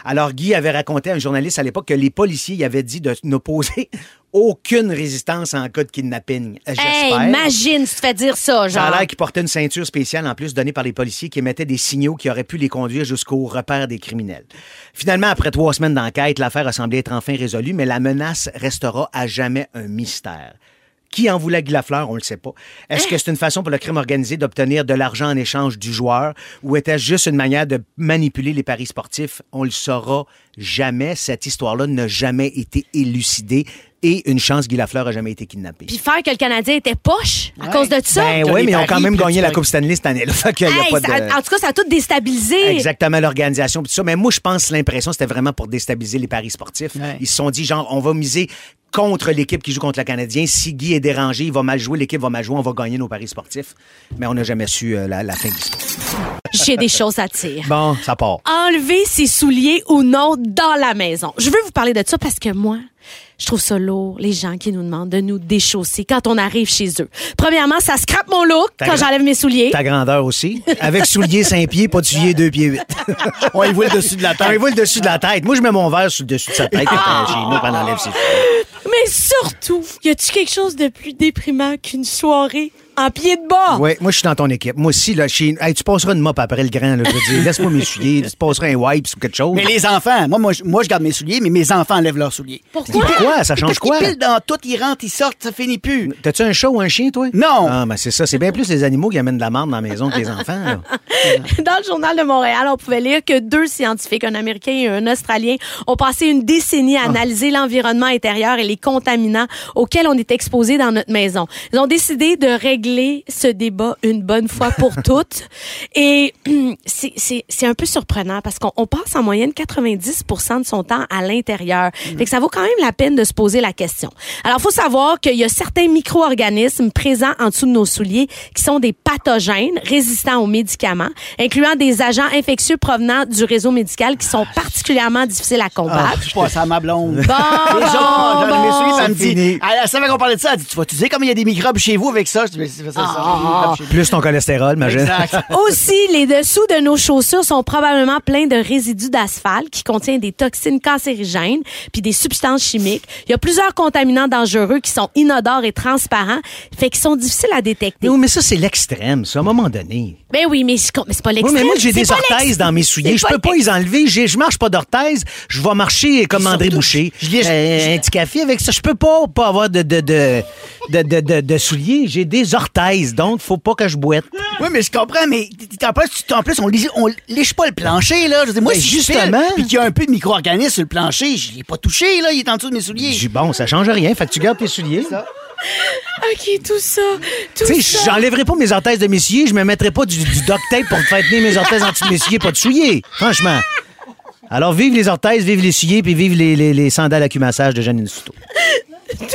Alors, Guy avait raconté à un journaliste à l'époque que les policiers y avaient dit de n'opposer aucune résistance en cas de kidnapping. J'espère. Hey, imagine si tu fais dire ça, Ça a genre. l'air qu'il portait une ceinture spéciale en plus donnée par les policiers qui émettait des signaux qui auraient pu les conduire jusqu'au repère des criminels. Finalement, après trois semaines d'enquête, l'affaire a semblé être enfin résolue, mais la menace restera à jamais un mystère. Qui en voulait Guy Lafleur, on ne le sait pas. Est-ce que c'est une façon pour le crime organisé d'obtenir de l'argent en échange du joueur ou était-ce juste une manière de manipuler les paris sportifs? On le saura jamais. Cette histoire-là n'a jamais été élucidée et une chance, Guy Lafleur a jamais été kidnappé. Puis faire que le Canadien était poche à Ouais. cause de ça. Ben oui, mais ils ont quand même gagné la Coupe Stanley cette année. Là, fait qu'il y a Hey, pas ça- de... En tout cas, ça a tout déstabilisé. Exactement, l'organisation. tout ça. Mais moi, je pense que l'impression, c'était vraiment pour déstabiliser les paris sportifs. Ouais. Ils se sont dit, genre, on va miser contre l'équipe qui joue contre le Canadien. Si Guy est dérangé, il va mal jouer, l'équipe va mal jouer, on va gagner nos paris sportifs. Mais on n'a jamais su euh, la, la fin de l'histoire. J'ai des choses à dire. Bon, ça part. Enlever ses souliers ou non dans la maison. Je veux vous parler de ça parce que moi, je trouve ça lourd, les gens qui nous demandent de nous déchausser quand on arrive chez eux. Premièrement, ça scrape mon look Ta quand j'enlève mes souliers. Ta grandeur aussi. Avec souliers 5 pieds, pas de souliers 2 pieds 8. On y voit le dessus de la tête. On y voit le dessus de la tête. Moi, je mets mon verre sur le dessus de sa tête Ah! nous, enlève ses souliers. Mais surtout, y a-tu quelque chose de plus déprimant qu'une soirée en pied de bas? Oui, moi, je suis dans ton équipe. Moi aussi, là, chez... hey, tu passeras une mop après le grand. Là, je veux dire, laisse-moi m'essuyer. Tu passeras un wipe ou quelque chose. Mais les enfants, moi, moi, je- moi, je garde mes souliers, mais mes enfants enlèvent leurs souliers. Pourquoi? Pourquoi? Ça change quoi? pilent dans tout, ils rentrent, ils sortent, ça finit plus. T'as-tu un chat ou un chien, toi? Non. Ah, ben c'est ça. C'est bien plus les animaux qui amènent de la marde dans la maison que les enfants. là. Dans le journal de Montréal, on pouvait lire que deux scientifiques, un Américain et un Australien, ont passé une décennie à analyser l'environnement intérieur et les contaminants auxquels on est exposé dans notre maison. Ils ont décidé de régler ce débat une bonne fois pour toutes. Et c'est- c'est c'est un peu surprenant parce qu'on on passe en moyenne 90 de son temps à l'intérieur. Fait que ça vaut quand même la peine de se poser la question. Alors, faut savoir qu'il y a certains micro-organismes présents en dessous de nos souliers qui sont des pathogènes résistants aux médicaments, incluant des agents infectieux provenant du réseau médical qui sont particulièrement difficiles à Ah, combattre. je passe à ma blonde. Bon, Déjà, bon, souliers, puis elle me dit, fini. elle, savait qu'on parlait de ça, elle dit, tu vas, tu sais comment il y a des microbes chez vous avec ça? Je dis, Ah. microbes chez Plus ton cholestérol, imagine. Exact. Aussi, les dessous de nos chaussures sont probablement pleins de résidus d'asphalte qui contiennent des toxines cancérigènes puis des substances chimiques. Il y a plusieurs contaminants dangereux qui sont inodores et transparents, fait qu'ils sont difficiles à détecter. Mais, oui, mais ça, c'est l'extrême, ça, à un moment donné. Ben oui, mais, c'est pas Oui, l'extrême. mais moi, j'ai des orthèses dans mes souliers. Je peux pas les enlever. Je marche pas d'orthèses. Je vais marcher comme André Boucher. je lis- Euh, un petit café avec ça. Je peux pas, pas avoir de, de, de, de, de, de- de souliers. J'ai des orthèses, donc faut pas que je boite. Oui, mais je comprends, mais en plus, tu- en plus on, lit- on liche pas le plancher, là. Je veux dire, moi, Ben, si justement. puis qu'il y a un peu de micro-organisme sur le plancher, je l'ai pas touché, là. Il est en dessous de mes souliers. J'ai bon, ça change rien. Fait que tu gardes tes souliers. OK, tout ça, tout Tu sais, ça. j'enlèverai pas mes orthèses de mes souliers, je me mettrai pas du, du duct tape pour faire tenir mes orthèses en dessous de mes souliers, pas de souliers. Franchement. Alors, vive les orthèses, vive les souliers, puis vive les, les, les sandales à cumassage de Janine Souto. tout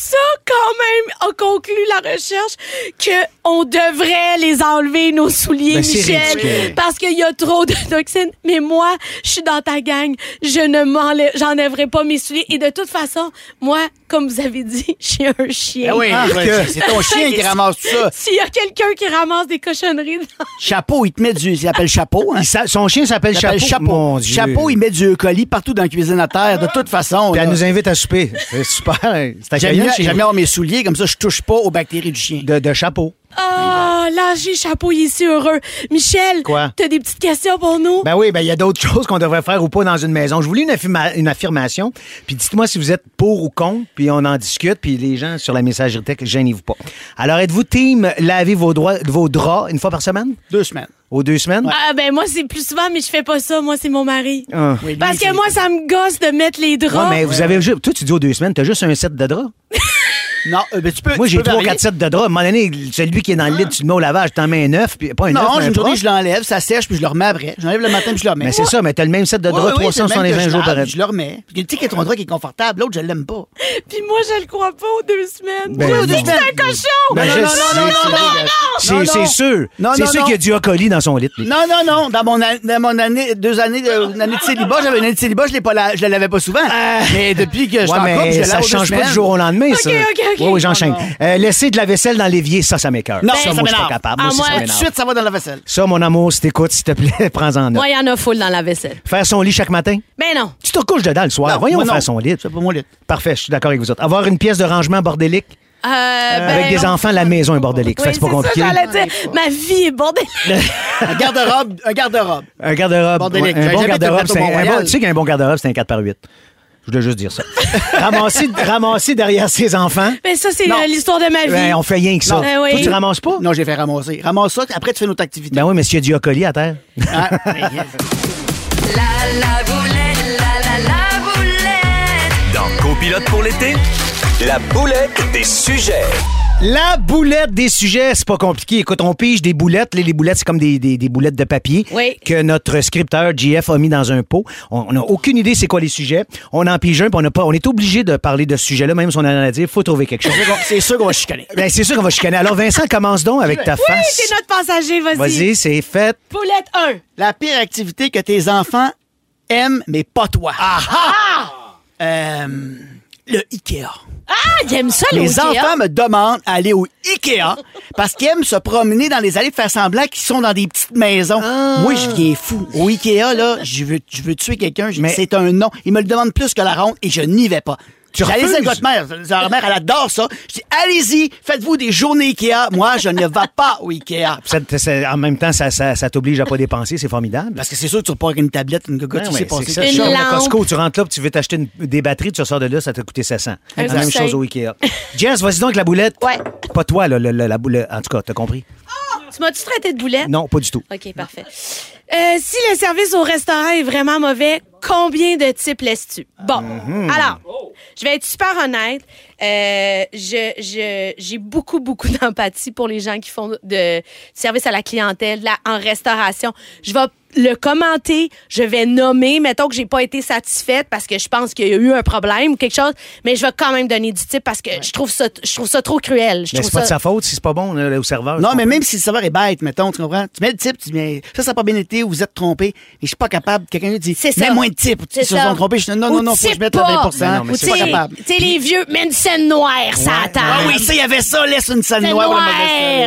ça, quand même, a conclu la recherche que on devrait les enlever, nos souliers, Ben, Michel, parce qu'il y a trop de toxines. Mais moi, je suis dans ta gang. Je ne m'enlève, j'enlèverai pas mes souliers. Et de toute façon, moi, comme vous avez dit, j'ai un chien. Ah oui, Ah, que- c'est ton chien qui ramasse tout ça. S'il y a quelqu'un qui ramasse des cochonneries dans Chapeau, il te met du. Il s'appelle chapeau, hein? Il son chien s'appelle Chapeau. chapeau. Mon Dieu. Chapeau, il met du colis partout dans la cuisine à terre, de toute façon. Puis là. elle nous invite à souper. C'est super. C'est J'aime mieux, chez mieux avoir mes souliers, comme ça, je touche pas aux bactéries du chien. de, de chapeau. Ah, là, j'ai chapeau, il est si heureux. Michel, Quoi? t'as des petites questions pour nous? Ben oui, ben il y a d'autres choses qu'on devrait faire ou pas dans une maison. Je voulais une, affirma- une affirmation, puis dites-moi si vous êtes pour ou contre, puis on en discute, puis les gens sur la messagerie texte, gênez-vous pas. Alors, êtes-vous team laver vos, droits, vos draps une fois par semaine? Deux semaines. Aux deux semaines? Ah, ben moi, c'est plus souvent, mais je fais pas ça. Moi, c'est mon mari. Ah. Oui, lui, Parce c'est- que moi, ça me gosse de mettre les Ouais, draps. mais vous avez juste. Toi, tu dis aux deux semaines, t'as juste un set de draps. Non, euh, ben, tu peux. Moi, tu j'ai peux trois, varier. quatre sets de draps. À un moment donné, celui qui est dans le lit, tu le mets au lavage, t'en mets un neuf, puis pas un neuf, Non, mais un une journée, propre. je l'enlève, ça sèche, puis je le remets après. Je l'enlève le matin, puis je le remets. Mais c'est ça, mais t'as le même set de draps ouais, c'est le même 365 que je jours par année. Je le remets. Puis tu sais que ton drap qui est confortable, l'autre, je l'aime pas. Puis moi, je le crois pas aux deux semaines. Ben, non. c'est un cochon! Ben, Non, je non, non, non, c'est non. C'est non, c'est non. sûr. Non, C'est non, sûr non. qu'il y a du acolyte dans son lit. lui. Non, non, non. Dans mon, an- dans mon année, deux années de, une année de célibat, j'avais une année de célibat, je l'ai pas la, je la lavais pas souvent. Mais depuis que je suis Ouais, en couple, je mais la ça lave aux deux change pas du semaines. jour au lendemain, ça. ok, ok. Oui, oui, j'enchaîne. Euh, laisser de la vaisselle dans l'évier, ça, ça m'écoeure. Non, ça, ça moi, je suis pas capable. Ah, Moi, aussi, moi, ça Tout de m'énerve. suite, ça va dans la vaisselle. Ça, mon amour, si t'écoutes, s'il te plaît, prends-en note. Moi, il y en a full dans la vaisselle. Faire son lit chaque matin? Mais non. Tu te recouches dedans le soir. Non, Voyons non. faire son lit. C'est pas mon lit. Parfait, je suis d'accord avec vous autres. Avoir une pièce de rangement bordélique? Euh, Avec ben, des on- enfants, la maison est bordélique. Oui, c'est pas ça, compliqué. j'allais dire. Ma vie est bordée. Un garde-robe, un garde-robe. Un garde-robe. Bordélique. ouais, Un bon garde-robe, un, un bon, tu sais qu'un bon garde-robe, c'est un 4 par 8. Je voulais juste dire ça. ramasser, ramasser derrière ses enfants. Mais ça, c'est Non. le- l'histoire de ma vie. Ben, on fait rien que ça. Non. Ben oui. Toi, tu ramasses pas? Non, j'ai fait ramasser. Ramasse ça, après tu fais notre activité. Ben oui, mais s'il y a du acolyte à terre. Ah, La la boulette, la la la boulette. Dans Copilote pour l'été, la boulette des sujets. La boulette des sujets, c'est pas compliqué. Écoute, on pige des boulettes. Les, les boulettes, c'est comme des, des- des boulettes de papier Oui. que notre scripteur JF a mis dans un pot. On n'a aucune idée c'est quoi les sujets. On en pige un, puis on, a pas, on est obligé de parler de ce sujet-là, même si on en a à dire. faut trouver quelque chose. c'est sûr qu'on va chicaner. Ben, c'est sûr qu'on va chicaner. Alors, Vincent, commence donc avec ta Oui, face. c'est notre passager, vas-y. Vas-y, c'est fait. Poulette 1. La pire activité que tes enfants aiment, mais pas toi. Euh, le Ikea. Ah, j'aime ça, le Les Ikea. enfants me demandent d'aller au Ikea parce qu'ils aiment se promener dans les allées, faire semblant qu'ils sont dans des petites maisons. Moi, je viens fou. Au Ikea, là, je veux, je veux tuer quelqu'un. J'ai- Mais- C'est un non. Ils me le demandent plus que la ronde et je n'y vais pas. Tu J'allais refuses? avec votre mère. Votre mère, elle adore ça. Je dis, allez-y, faites-vous des journées Ikea. Moi, je ne vais pas au Ikea. Ça- ça- en même temps, ça, ça, ça t'oblige à pas dépenser, c'est formidable. Parce que c'est sûr que tu repars avec une tablette, une gogotte, Ah tu ouais, sais c'est passer. ça. Une Tu. Costco, tu rentres là, puis tu veux t'acheter une- des batteries, tu ressors de là, ça t'a coûté 700. Un La même chose au Ikea. Jess, vas-y donc avec la boulette. Ouais. Pas toi, là, le- le- la boulette. En tout cas, t'as compris? Tu m'as-tu traité de boulette? Non, pas du tout. OK, parfait. Euh, si le service au restaurant est vraiment mauvais, combien de types laisses-tu? Bon, Mhm. alors, je vais être super honnête. Euh, je, je, j'ai beaucoup, beaucoup d'empathie pour les gens qui font de service à la clientèle en restauration. Je vais le commenter, je vais nommer, mettons que j'ai pas été satisfaite parce que je pense qu'il y a eu un problème ou quelque chose, mais je vais quand même donner du type parce que je trouve ça je trouve ça trop cruel. Je Mais c'est pas de sa faute si c'est pas bon là, au serveur. Non, tu mais même si le serveur est bête, mettons, tu comprends? Tu mets le type, tu dis, mais ça, ça n'a pas bien été, ou vous êtes trompé, mais je suis pas capable. Quelqu'un lui dit, C'est ça. mets moins de type, ils se sont trompés. Je dis, non, non, non, faut que je mette le pas. 20 Mais non, mais Ou c'est tu pas sais, capable. tu sais, les vieux, mets une scène noire, ça attend. Ah oui, ça, il y avait ça, laisse une scène noire.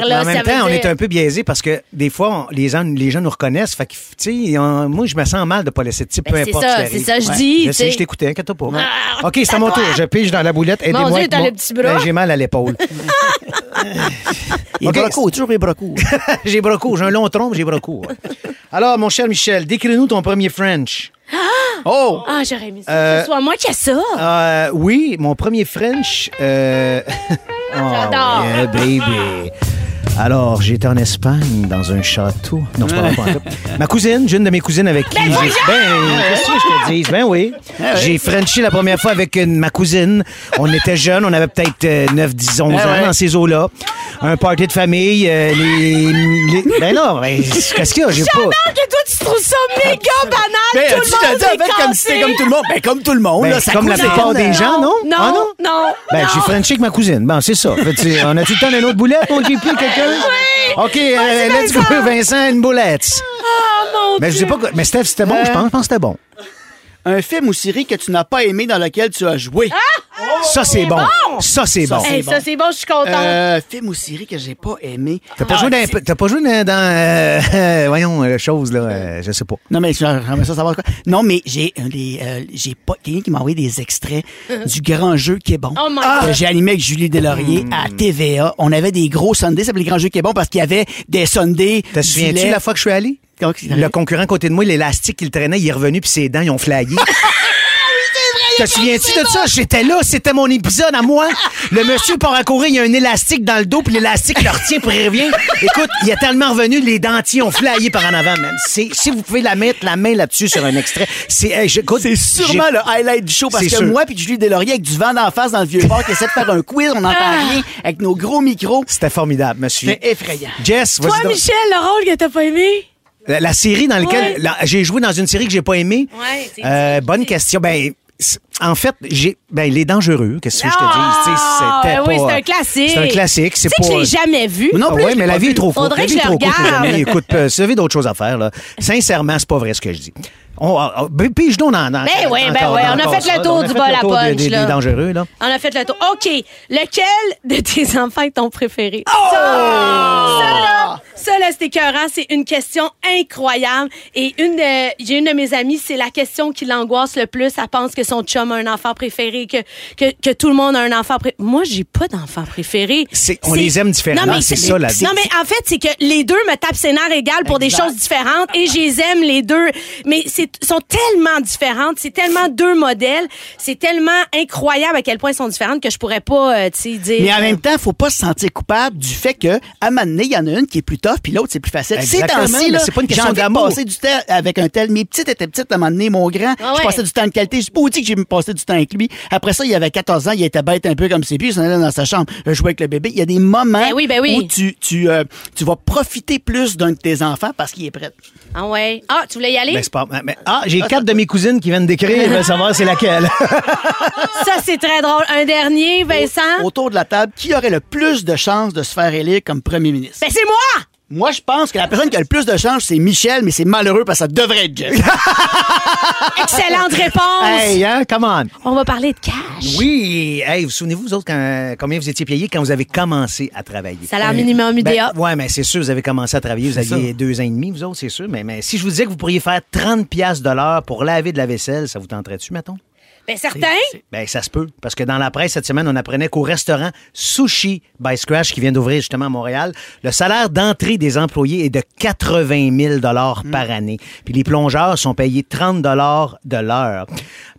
là, en même temps, on est un peu biaisé parce que des fois, les, gens, les gens nous reconnaissent. Fait tu sais, moi, je me sens mal de pas laisser de type, peu Ben, c'est importe ça, c'est ça, je Ouais. dis, Je sais, je t'écoutais, inquiète pas. Ah, OK, c'est à mon ça tour. Je pige dans la boulette. Aidez-moi. Dieu, avec t'as mon- le petit bras. Ben, J'ai mal à l'épaule. Les OK. brocos, toujours les brocos. j'ai broco. J'ai un long tronc, mais j'ai broco. ouais. Alors, mon cher Michel, décris-nous ton premier French. Oh! Ah, j'aurais mis ça. Euh, Ce soit moi qui ai ça. Euh, oui, mon premier French. Euh... oh, J'adore. yeah, baby. Alors, j'étais en Espagne, dans un château. Non, c'est pas vrai, pas en tout. Ma cousine, j'ai une de mes cousines avec qui j'ai. Ben, qu'est-ce que je te dis? Ben oui. J'ai Frenché la première fois avec une- ma cousine. On était jeunes, on avait peut-être euh, 9, 10, 11 Ah ans ouais. dans ces eaux-là. Un party de famille. euh, les, les- Ben non, ben, qu'est-ce qu'il y a? J'ai pas. J'adore que toi, tu trouves ça méga banal. Mais tout tu le monde en est fait, comme si c'était cassé. comme tout le monde? Ben, comme tout le monde, Ben, là, ça comme la coûte plupart des gens, non? Non, Ah, non? non. Ben, non. j'ai Frenché avec ma cousine. Bon, c'est ça. Fait, tu- on a-tu le temps d'une autre boulette, mon JP, quelqu'un? Oui. OK, euh, let's go, Vincent. Vincent, une boulette. Ah, mon Mais je sais Dieu. pas. quoi- Mais Steph, c'était bon, je pense. Je pense que c'était bon. Un film ou série que tu n'as pas aimé dans lequel tu as joué. Ça, c'est bon. Ça, c'est bon. Hey, ça, c'est bon, je suis contente. Euh, film ou série que j'ai pas aimé. T'as pas, Ah, joué dans, t'as pas joué dans, dans, euh, euh, voyons, euh, chose, là, euh, je sais pas. Non, mais j'aimerais ça savoir quoi. Non, mais j'ai un des, euh, j'ai pas, quelqu'un qui m'a envoyé des extraits du grand jeu qui est bon. Oh my Que God. J'ai animé avec Julie Delaurier à TVA. On avait des gros Sundays, ça s'appelait le grand jeu qui est bon parce qu'il y avait des Sundays. Te souviens-tu la fois que je suis allé? Le concurrent à côté de moi, l'élastique qu'il traînait, il est revenu, puis ses dents, ils ont flyé. Te souviens-tu de ça? J'étais là, c'était mon épisode à moi. Le monsieur part à courir, il y a un élastique dans le dos, puis l'élastique le retient pour il revient. Écoute, il est tellement revenu, les dentiers ont flyé par en avant, man. Si vous pouvez la mettre, la main là-dessus sur un extrait, c'est. C'est sûrement le highlight du show parce que sûr. moi puis Julie Deslauriers avec du vent d'en face dans le vieux port qui essaie de faire un quiz, on n'entend Ah. rien avec nos gros micros. C'était formidable, monsieur. C'est effrayant. Jess, Toi. Michel, le rôle que t'as pas aimé? La, la série dans laquelle Ouais. j'ai joué dans une série que j'ai pas aimée. Ouais, Euh, bonne question. Ben, en fait, j'ai ben les dangereux. Qu'est-ce que je te dis? Ah, c'était oui, pas- c'est un classique. C'est un classique. C'est sais que pas. je l'ai jamais vu. Non Ah plus, ouais, mais la pas vie est trop courte. Faudrait La que vie est je trop le courte, regarde. Écoute, euh, vous avez d'autres choses à faire, là, sincèrement, c'est pas vrai ce que je dis. On, ben, pige donc dans, dans- Ben oui, ben encore- oui, on a fait le tour on du bol à punch, des, là. des dangereux, là. On a fait le tour. OK. Lequel de tes enfants est ton préféré? Oh! Ça, là, ça, là, c'est écœurant. C'est une question incroyable. Et une de, j'ai une de mes amies, c'est la question qui l'angoisse le plus. Elle pense que son chum a un enfant préféré, que, que, que tout le monde a un enfant préféré. Moi, j'ai pas d'enfant préféré. On les aime différemment, Non, mais c'est ça, la vie. Non, mais en fait, c'est que les deux me tapent ses nerfs égales pour des choses différentes et je les aime les deux. Mais c'est sont tellement différentes, c'est tellement deux modèles, c'est tellement incroyable à quel point ils sont différentes que je pourrais pas, euh, tu dire. Mais en même temps, faut pas se sentir coupable du fait que à un moment donné, il y en a une qui est plus tough, puis l'autre c'est plus facile. Ces Exactement, temps-ci, mais là, c'est pas une j'ai question envie de d'amour. passer du temps avec un tel. Mes petites étaient petites à un moment donné, mon grand. Ah Je ouais. passais du temps de qualité. Je pas dit que j'ai passé du temps avec lui. Après ça, il avait 14 ans, il était bête un peu comme c'est puis il s'en allait dans sa chambre jouer avec le bébé. Il y a des moments Ben oui, ben oui. où tu tu euh, tu vas profiter plus d'un de tes enfants parce qu'il est prêt. Ah ouais. Ah, tu voulais y aller? Ben, c'est pas- mais- ah, j'ai quatre de mes cousines qui viennent d'écrire. Ils veulent savoir c'est laquelle. Ça, c'est très drôle. Un dernier, Vincent? Autour de la table, qui aurait le plus de chances de se faire élire comme premier ministre? Ben, c'est moi! Moi, je pense que la personne qui a le plus de chances, c'est Michel, mais c'est malheureux parce que ça devrait être Jeff. Excellente réponse. hey, hein, come on. On va parler de cash. Oui. Hey, vous souvenez-vous, vous autres, quand- combien vous étiez payés quand vous avez commencé à travailler? Salaire minimum UDA. Ben, ouais, mais c'est sûr, vous avez commencé à travailler, vous aviez deux ans et demi, vous autres, c'est sûr. Mais, mais si je vous disais que vous pourriez faire 30 piastres de l'heure pour laver de la vaisselle, ça vous tenterait-tu, mettons? Ben, certain. Ben, ça se peut. Parce que dans la presse cette semaine, on apprenait qu'au restaurant Sushi by Scratch, qui vient d'ouvrir justement à Montréal, le salaire d'entrée des employés est de 80 000 par année. Puis les plongeurs sont payés 30 de l'heure.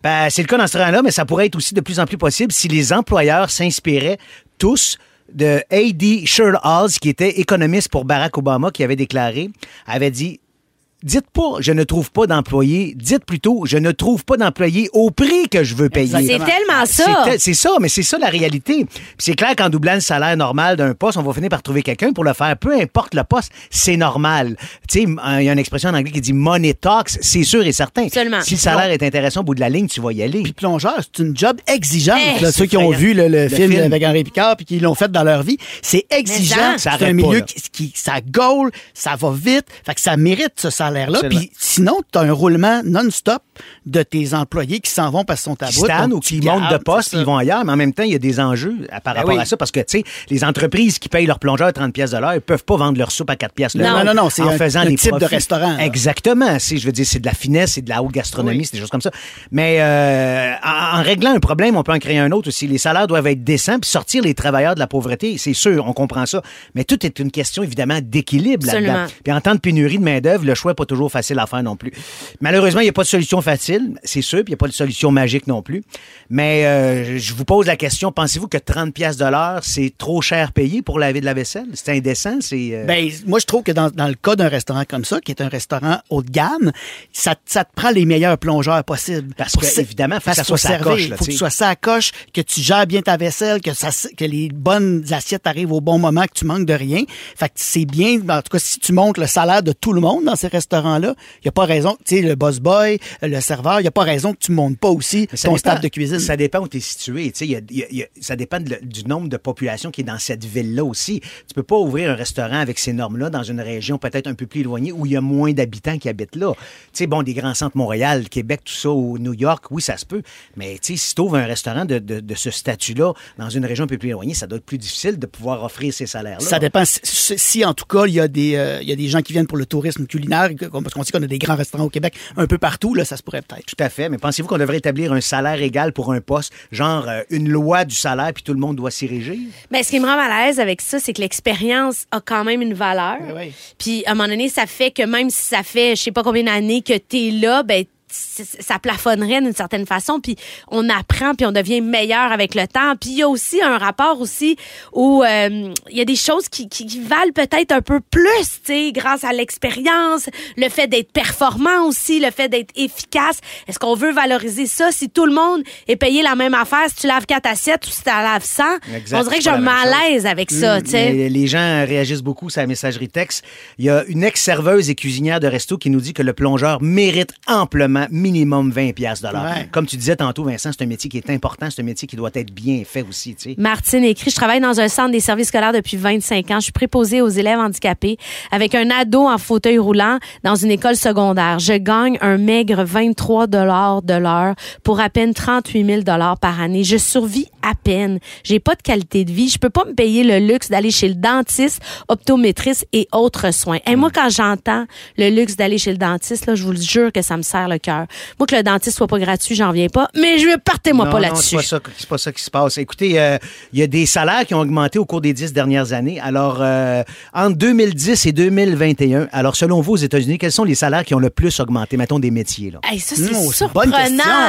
Ben, c'est le cas dans ce restaurant-là, mais ça pourrait être aussi de plus en plus possible si les employeurs s'inspiraient tous de A.D. Sherhalls, qui était économiste pour Barack Obama, qui avait déclaré, avait dit Dites pas je ne trouve pas d'employés, dites plutôt je ne trouve pas d'employés au prix que je veux payer. C'est tellement ça. C'est ça, mais c'est ça la réalité. Puis c'est clair qu'en doublant le salaire normal d'un poste, on va finir par trouver quelqu'un pour le faire. Peu importe le poste, c'est normal. Tu sais, il y a une expression en anglais qui dit money talks, c'est sûr et certain. Absolument. Si le salaire est intéressant au bout de la ligne, tu vas y aller. Puis plongeur, c'est une job exigeante. Eh, là, ceux qui ont vu le, le film, film. avec Henri Picard puis qui l'ont fait dans leur vie, c'est exigeant. C'est un milieu pas, qui, qui- ça gaule, ça va vite, fait que ça mérite ce salaire-là. Puis sinon, tu as un roulement non-stop de tes employés qui s'en vont parce qu'ils sont à qui bout. ou qui montent de poste, ils vont ailleurs, mais en même temps, il y a des enjeux à- par Ben rapport oui. à ça parce que, tu sais, les entreprises qui payent leurs plongeurs 30 pièces de l'heure, ils peuvent pas vendre leur soupe à 4 pièces Non. Non, non, non, c'est en un- faisant un des type de restaurant, là. Exactement, c'est je veux dire c'est de la finesse, c'est de la haute gastronomie, Oui. c'est des choses comme ça. Mais euh, en, en réglant un problème, on peut en créer un autre aussi. Les salaires doivent être décents puis sortir les travailleurs de la pauvreté, c'est sûr, on comprend ça, mais tout est une question évidemment d'équilibre là-dedans. Puis en temps de pénurie de main-d'œuvre, le choix n'est pas toujours facile à faire non plus. Malheureusement, il n'y a pas de solution facile, c'est sûr, puis il n'y a pas de solution magique non plus. Mais euh, je vous pose la question, pensez-vous que 30 pièces de l'heure, c'est trop cher payé pour laver de la vaisselle? C'est indécent? C'est. euh, Ben, moi, je trouve que dans, dans le cas d'un restaurant comme ça, qui est un restaurant haut de gamme, ça, ça te prend les meilleurs plongeurs possibles. Parce que, évidemment, faut que ça soit sa coche, là, faut que ça à coche, que tu gères bien ta vaisselle, que, ça, que les bonnes assiettes arrivent au bon moment, que tu manques de rien. Fait que c'est bien, en tout cas, si tu montes le salaire de tout le monde dans ces restaurants-là, il n'y a pas raison, tu sais, le boss boy, le serveur, il n'y a pas raison que tu montes pas aussi ton staff de cuisine. Ça dépend où tu es situé. Tu sais, il y a- y ça dépend de le- du nombre de population qui est dans cette ville-là aussi. Tu peux pas ouvrir un restaurant avec ces normes-là dans une région peut-être un peu plus éloignée où il y a moins d'habitants qui habitent là. Tu sais, bon, des grands centres Montréal, Québec, tout ça, ou New York, oui, ça se peut. Mais tu sais, si tu ouvres un restaurant de, de- de ce statut-là dans une région un peu plus éloignée, ça doit être plus difficile de pouvoir offrir ces salaires-là. Ça dépend. Si, en tout cas, il y, a des, euh, y a des gens qui viennent pour le tourisme culinaire, parce qu'on sait qu'on a des grands restaurants au Québec un peu partout, là, ça se pourrait peut-être. Tout à fait. Mais pensez-vous qu'on devrait établir un salaire égal pour un poste, genre euh, une loi du salaire, puis tout le monde doit s'y régir? Mais ce qui me rend mal à l'aise avec ça, c'est que l'expérience a quand même une valeur. Oui, oui. Puis à un moment donné, ça fait que même si ça fait je sais pas combien d'années que tu es là, ben ça plafonnerait d'une certaine façon, puis on apprend, puis on devient meilleur avec le temps. Puis il y a aussi un rapport aussi où euh, il y a des choses qui, qui, qui valent peut-être un peu plus, tu sais, grâce à l'expérience, le fait d'être performant aussi, le fait d'être efficace. Est-ce qu'on veut valoriser ça si tout le monde est payé la même affaire, si tu laves 4 assiettes ou si tu laves 100? Exact, on dirait que j'ai un malaise avec ça, tu sais. Mais les gens réagissent beaucoup sur la messagerie texte. Il y a une ex-serveuse et cuisinière de resto qui nous dit que le plongeur mérite amplement minimum 20 pièces Ouais. Comme tu disais tantôt, Vincent, c'est un métier qui est important, c'est un métier qui doit être bien fait aussi. Tu sais. Martine écrit, je travaille dans un centre des services scolaires depuis 25 ans. Je suis préposée aux élèves handicapés avec un ado en fauteuil roulant dans une école secondaire. Je gagne un maigre 23 dollars de l'heure pour à peine 38 000 dollars par année. Je survis à peine. J'ai pas de qualité de vie. Je peux pas me payer le luxe d'aller chez le dentiste, optométriste et autres soins. Et moi, quand j'entends le luxe d'aller chez le dentiste, là, je vous le jure que ça me serre le cœur. Moi, que le dentiste soit pas gratuit, j'en viens pas. Mais je partez-moi Non, pas non, là-dessus. C'est pas, ça, pas ça qui se passe. Écoutez, euh, il y a des salaires qui ont augmenté au cours des dix dernières années. Alors, euh, entre 2010 et 2021, alors selon vous aux États-Unis, quels sont les salaires qui ont le plus augmenté? Mettons des métiers. Là. Hey, ça, c'est Hmm, surprenant,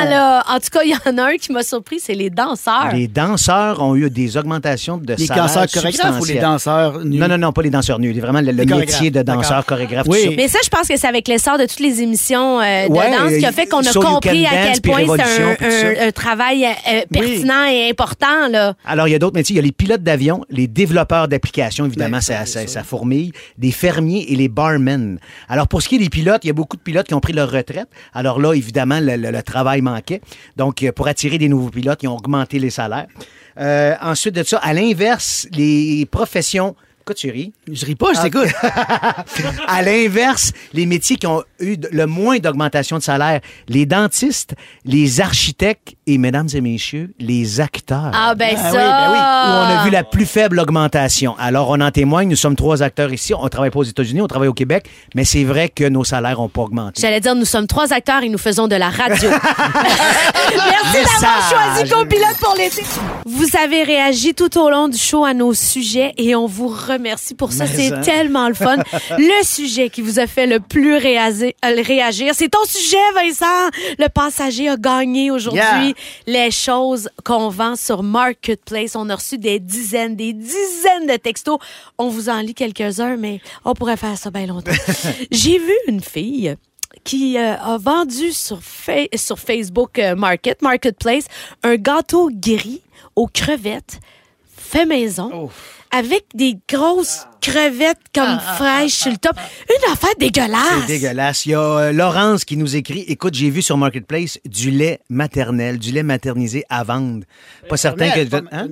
là. En tout cas, il y en a un qui m'a surpris, c'est les danseurs. Les danseurs ont eu des augmentations de Les salaires danseurs chorégraphes ou les danseurs nus? Non, non, non, pas les danseurs nus. Vraiment le, le Les métier de chorégraphes, danseur, chorégraphe, Oui. Mais ça, je pense que c'est avec l'essor de toutes les émissions euh, de Ouais, danse qui a fait qu'on a So compris à quel point c'est un, travail euh, pertinent et important, là. Alors, il y a d'autres métiers. Il y a les pilotes d'avion, les développeurs d'applications, évidemment, Ben, ça, ça, fourmille, des fermiers et les barmen. Alors, pour ce qui est des pilotes, il y a beaucoup de pilotes qui ont pris leur retraite. Alors là, évidemment, le, le- le travail manquait. Donc, euh, pour attirer des nouveaux pilotes, ils ont augmenté les salaires. Euh, ensuite de ça, à l'inverse, les professions... Pourquoi tu ris? Je ris pas, je t'écoute. À l'inverse, les métiers qui ont eu le moins d'augmentation de salaire, les dentistes, les architectes et, mesdames et messieurs, les acteurs. Ah, ben Ah ça. oui, ben oui. Où on a vu la plus faible augmentation. Alors, on en témoigne, nous sommes trois acteurs ici. On travaille pas aux États-Unis, on travaille au Québec, mais c'est vrai que nos salaires n'ont pas augmenté. J'allais dire, nous sommes trois acteurs et nous faisons de la radio. Merci d'avoir choisi Copilote pour l'été. Vous avez réagi tout au long du show à nos sujets et on vous remercie pour ça. C'est hein. tellement le fun. le sujet qui vous a fait le plus euh, réagir, c'est ton sujet, Vincent. Le passager a gagné aujourd'hui Yeah. les choses qu'on vend sur Marketplace. On a reçu des dizaines, des dizaines de textos. On vous en lit quelques-uns, mais on pourrait faire ça bien longtemps. J'ai vu une fille qui euh, a vendu sur, Fa- sur Facebook euh, Market, Marketplace, un gâteau gris aux crevettes fait maison. Avec des grosses crevettes comme fraîches sur le top. Une affaire dégueulasse. C'est dégueulasse. Il y a euh, Laurence qui nous écrit Écoute, j'ai vu sur Marketplace du lait maternel, du lait maternisé à vendre. Pas certain que. Pas Hein?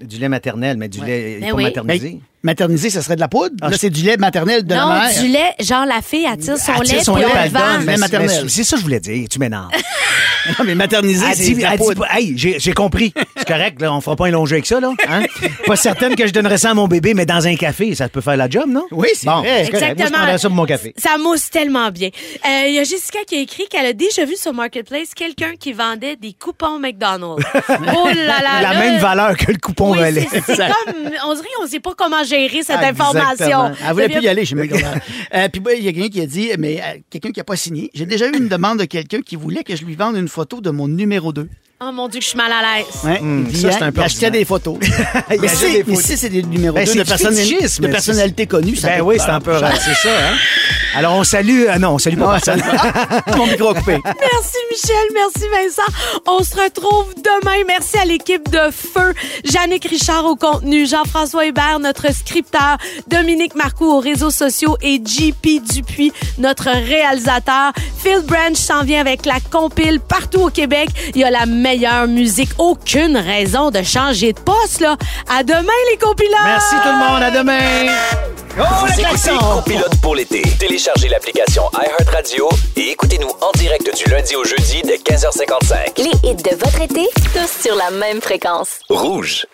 Du lait maternel, mais du lait Ben pas oui. maternisé. Maternisé, ça serait de la poudre? Ah, Là, je- c'est du lait maternel de non, la mère. du lait, genre la fille attire son Elle tire lait son puis lait, on elle le vend. Lait maternel. mais C'est ça que je voulais dire. Tu m'énerves. Non, mais maternisé, Elle c'est de la poudre. hey, j'ai j'ai compris. C'est correct, là, on fera pas un long jeu avec ça, là. Hein? pas certaine que je donnerais ça à mon bébé, mais dans un café, ça peut faire la job, non? Oui, c'est bon, vrai. c'est correct. Moi, je Exactement. prendrais ça pour mon café. Ça mousse tellement bien. Euh, Il y a Jessica qui a écrit qu'elle a déjà vu sur Marketplace quelqu'un qui vendait des coupons McDonald's. oh là là La là. même valeur que le coupon Oui, c'est comme, on dirait qu'on sait pas comment gérer cette information. Elle voulait plus y aller chez McDonald's. Euh, puis bah, il y a quelqu'un qui a dit, mais euh, quelqu'un qui n'a pas signé. J'ai déjà eu une demande de quelqu'un qui voulait que je lui vende une photo de mon numéro 2. Oh mon Dieu, que je suis mal à l'aise. Ouais, il, ça, c'est un peu il achetait ordinaire. des photos. Il mais si, des mais photos. si c'est des numéros Ben, 2 c'est de, de personnalités connues, ça Ben oui, c'est un peu c'est ça, hein? Alors, on salue. ah non, on salue pas personne. Mon micro a coupé. Merci Michel, merci Vincent. On se retrouve demain. Merci à l'équipe de Feu, Jannick Richard au contenu, Jean-François Hébert, notre scripteur, Dominique Marcoux aux réseaux sociaux et JP Dupuis, notre réalisateur. Phil Branch s'en vient avec la compile partout au Québec. Il y a la meilleure musique. Aucune raison de changer de poste, là. À demain, les compilateurs! Merci tout le monde. À demain. Oh, Vous le écoutez klaxon! Copilote pour l'été. Téléchargez l'application iHeartRadio et écoutez-nous en direct du lundi au jeudi de 15h55. Les hits de votre été, tous sur la même fréquence. Rouge.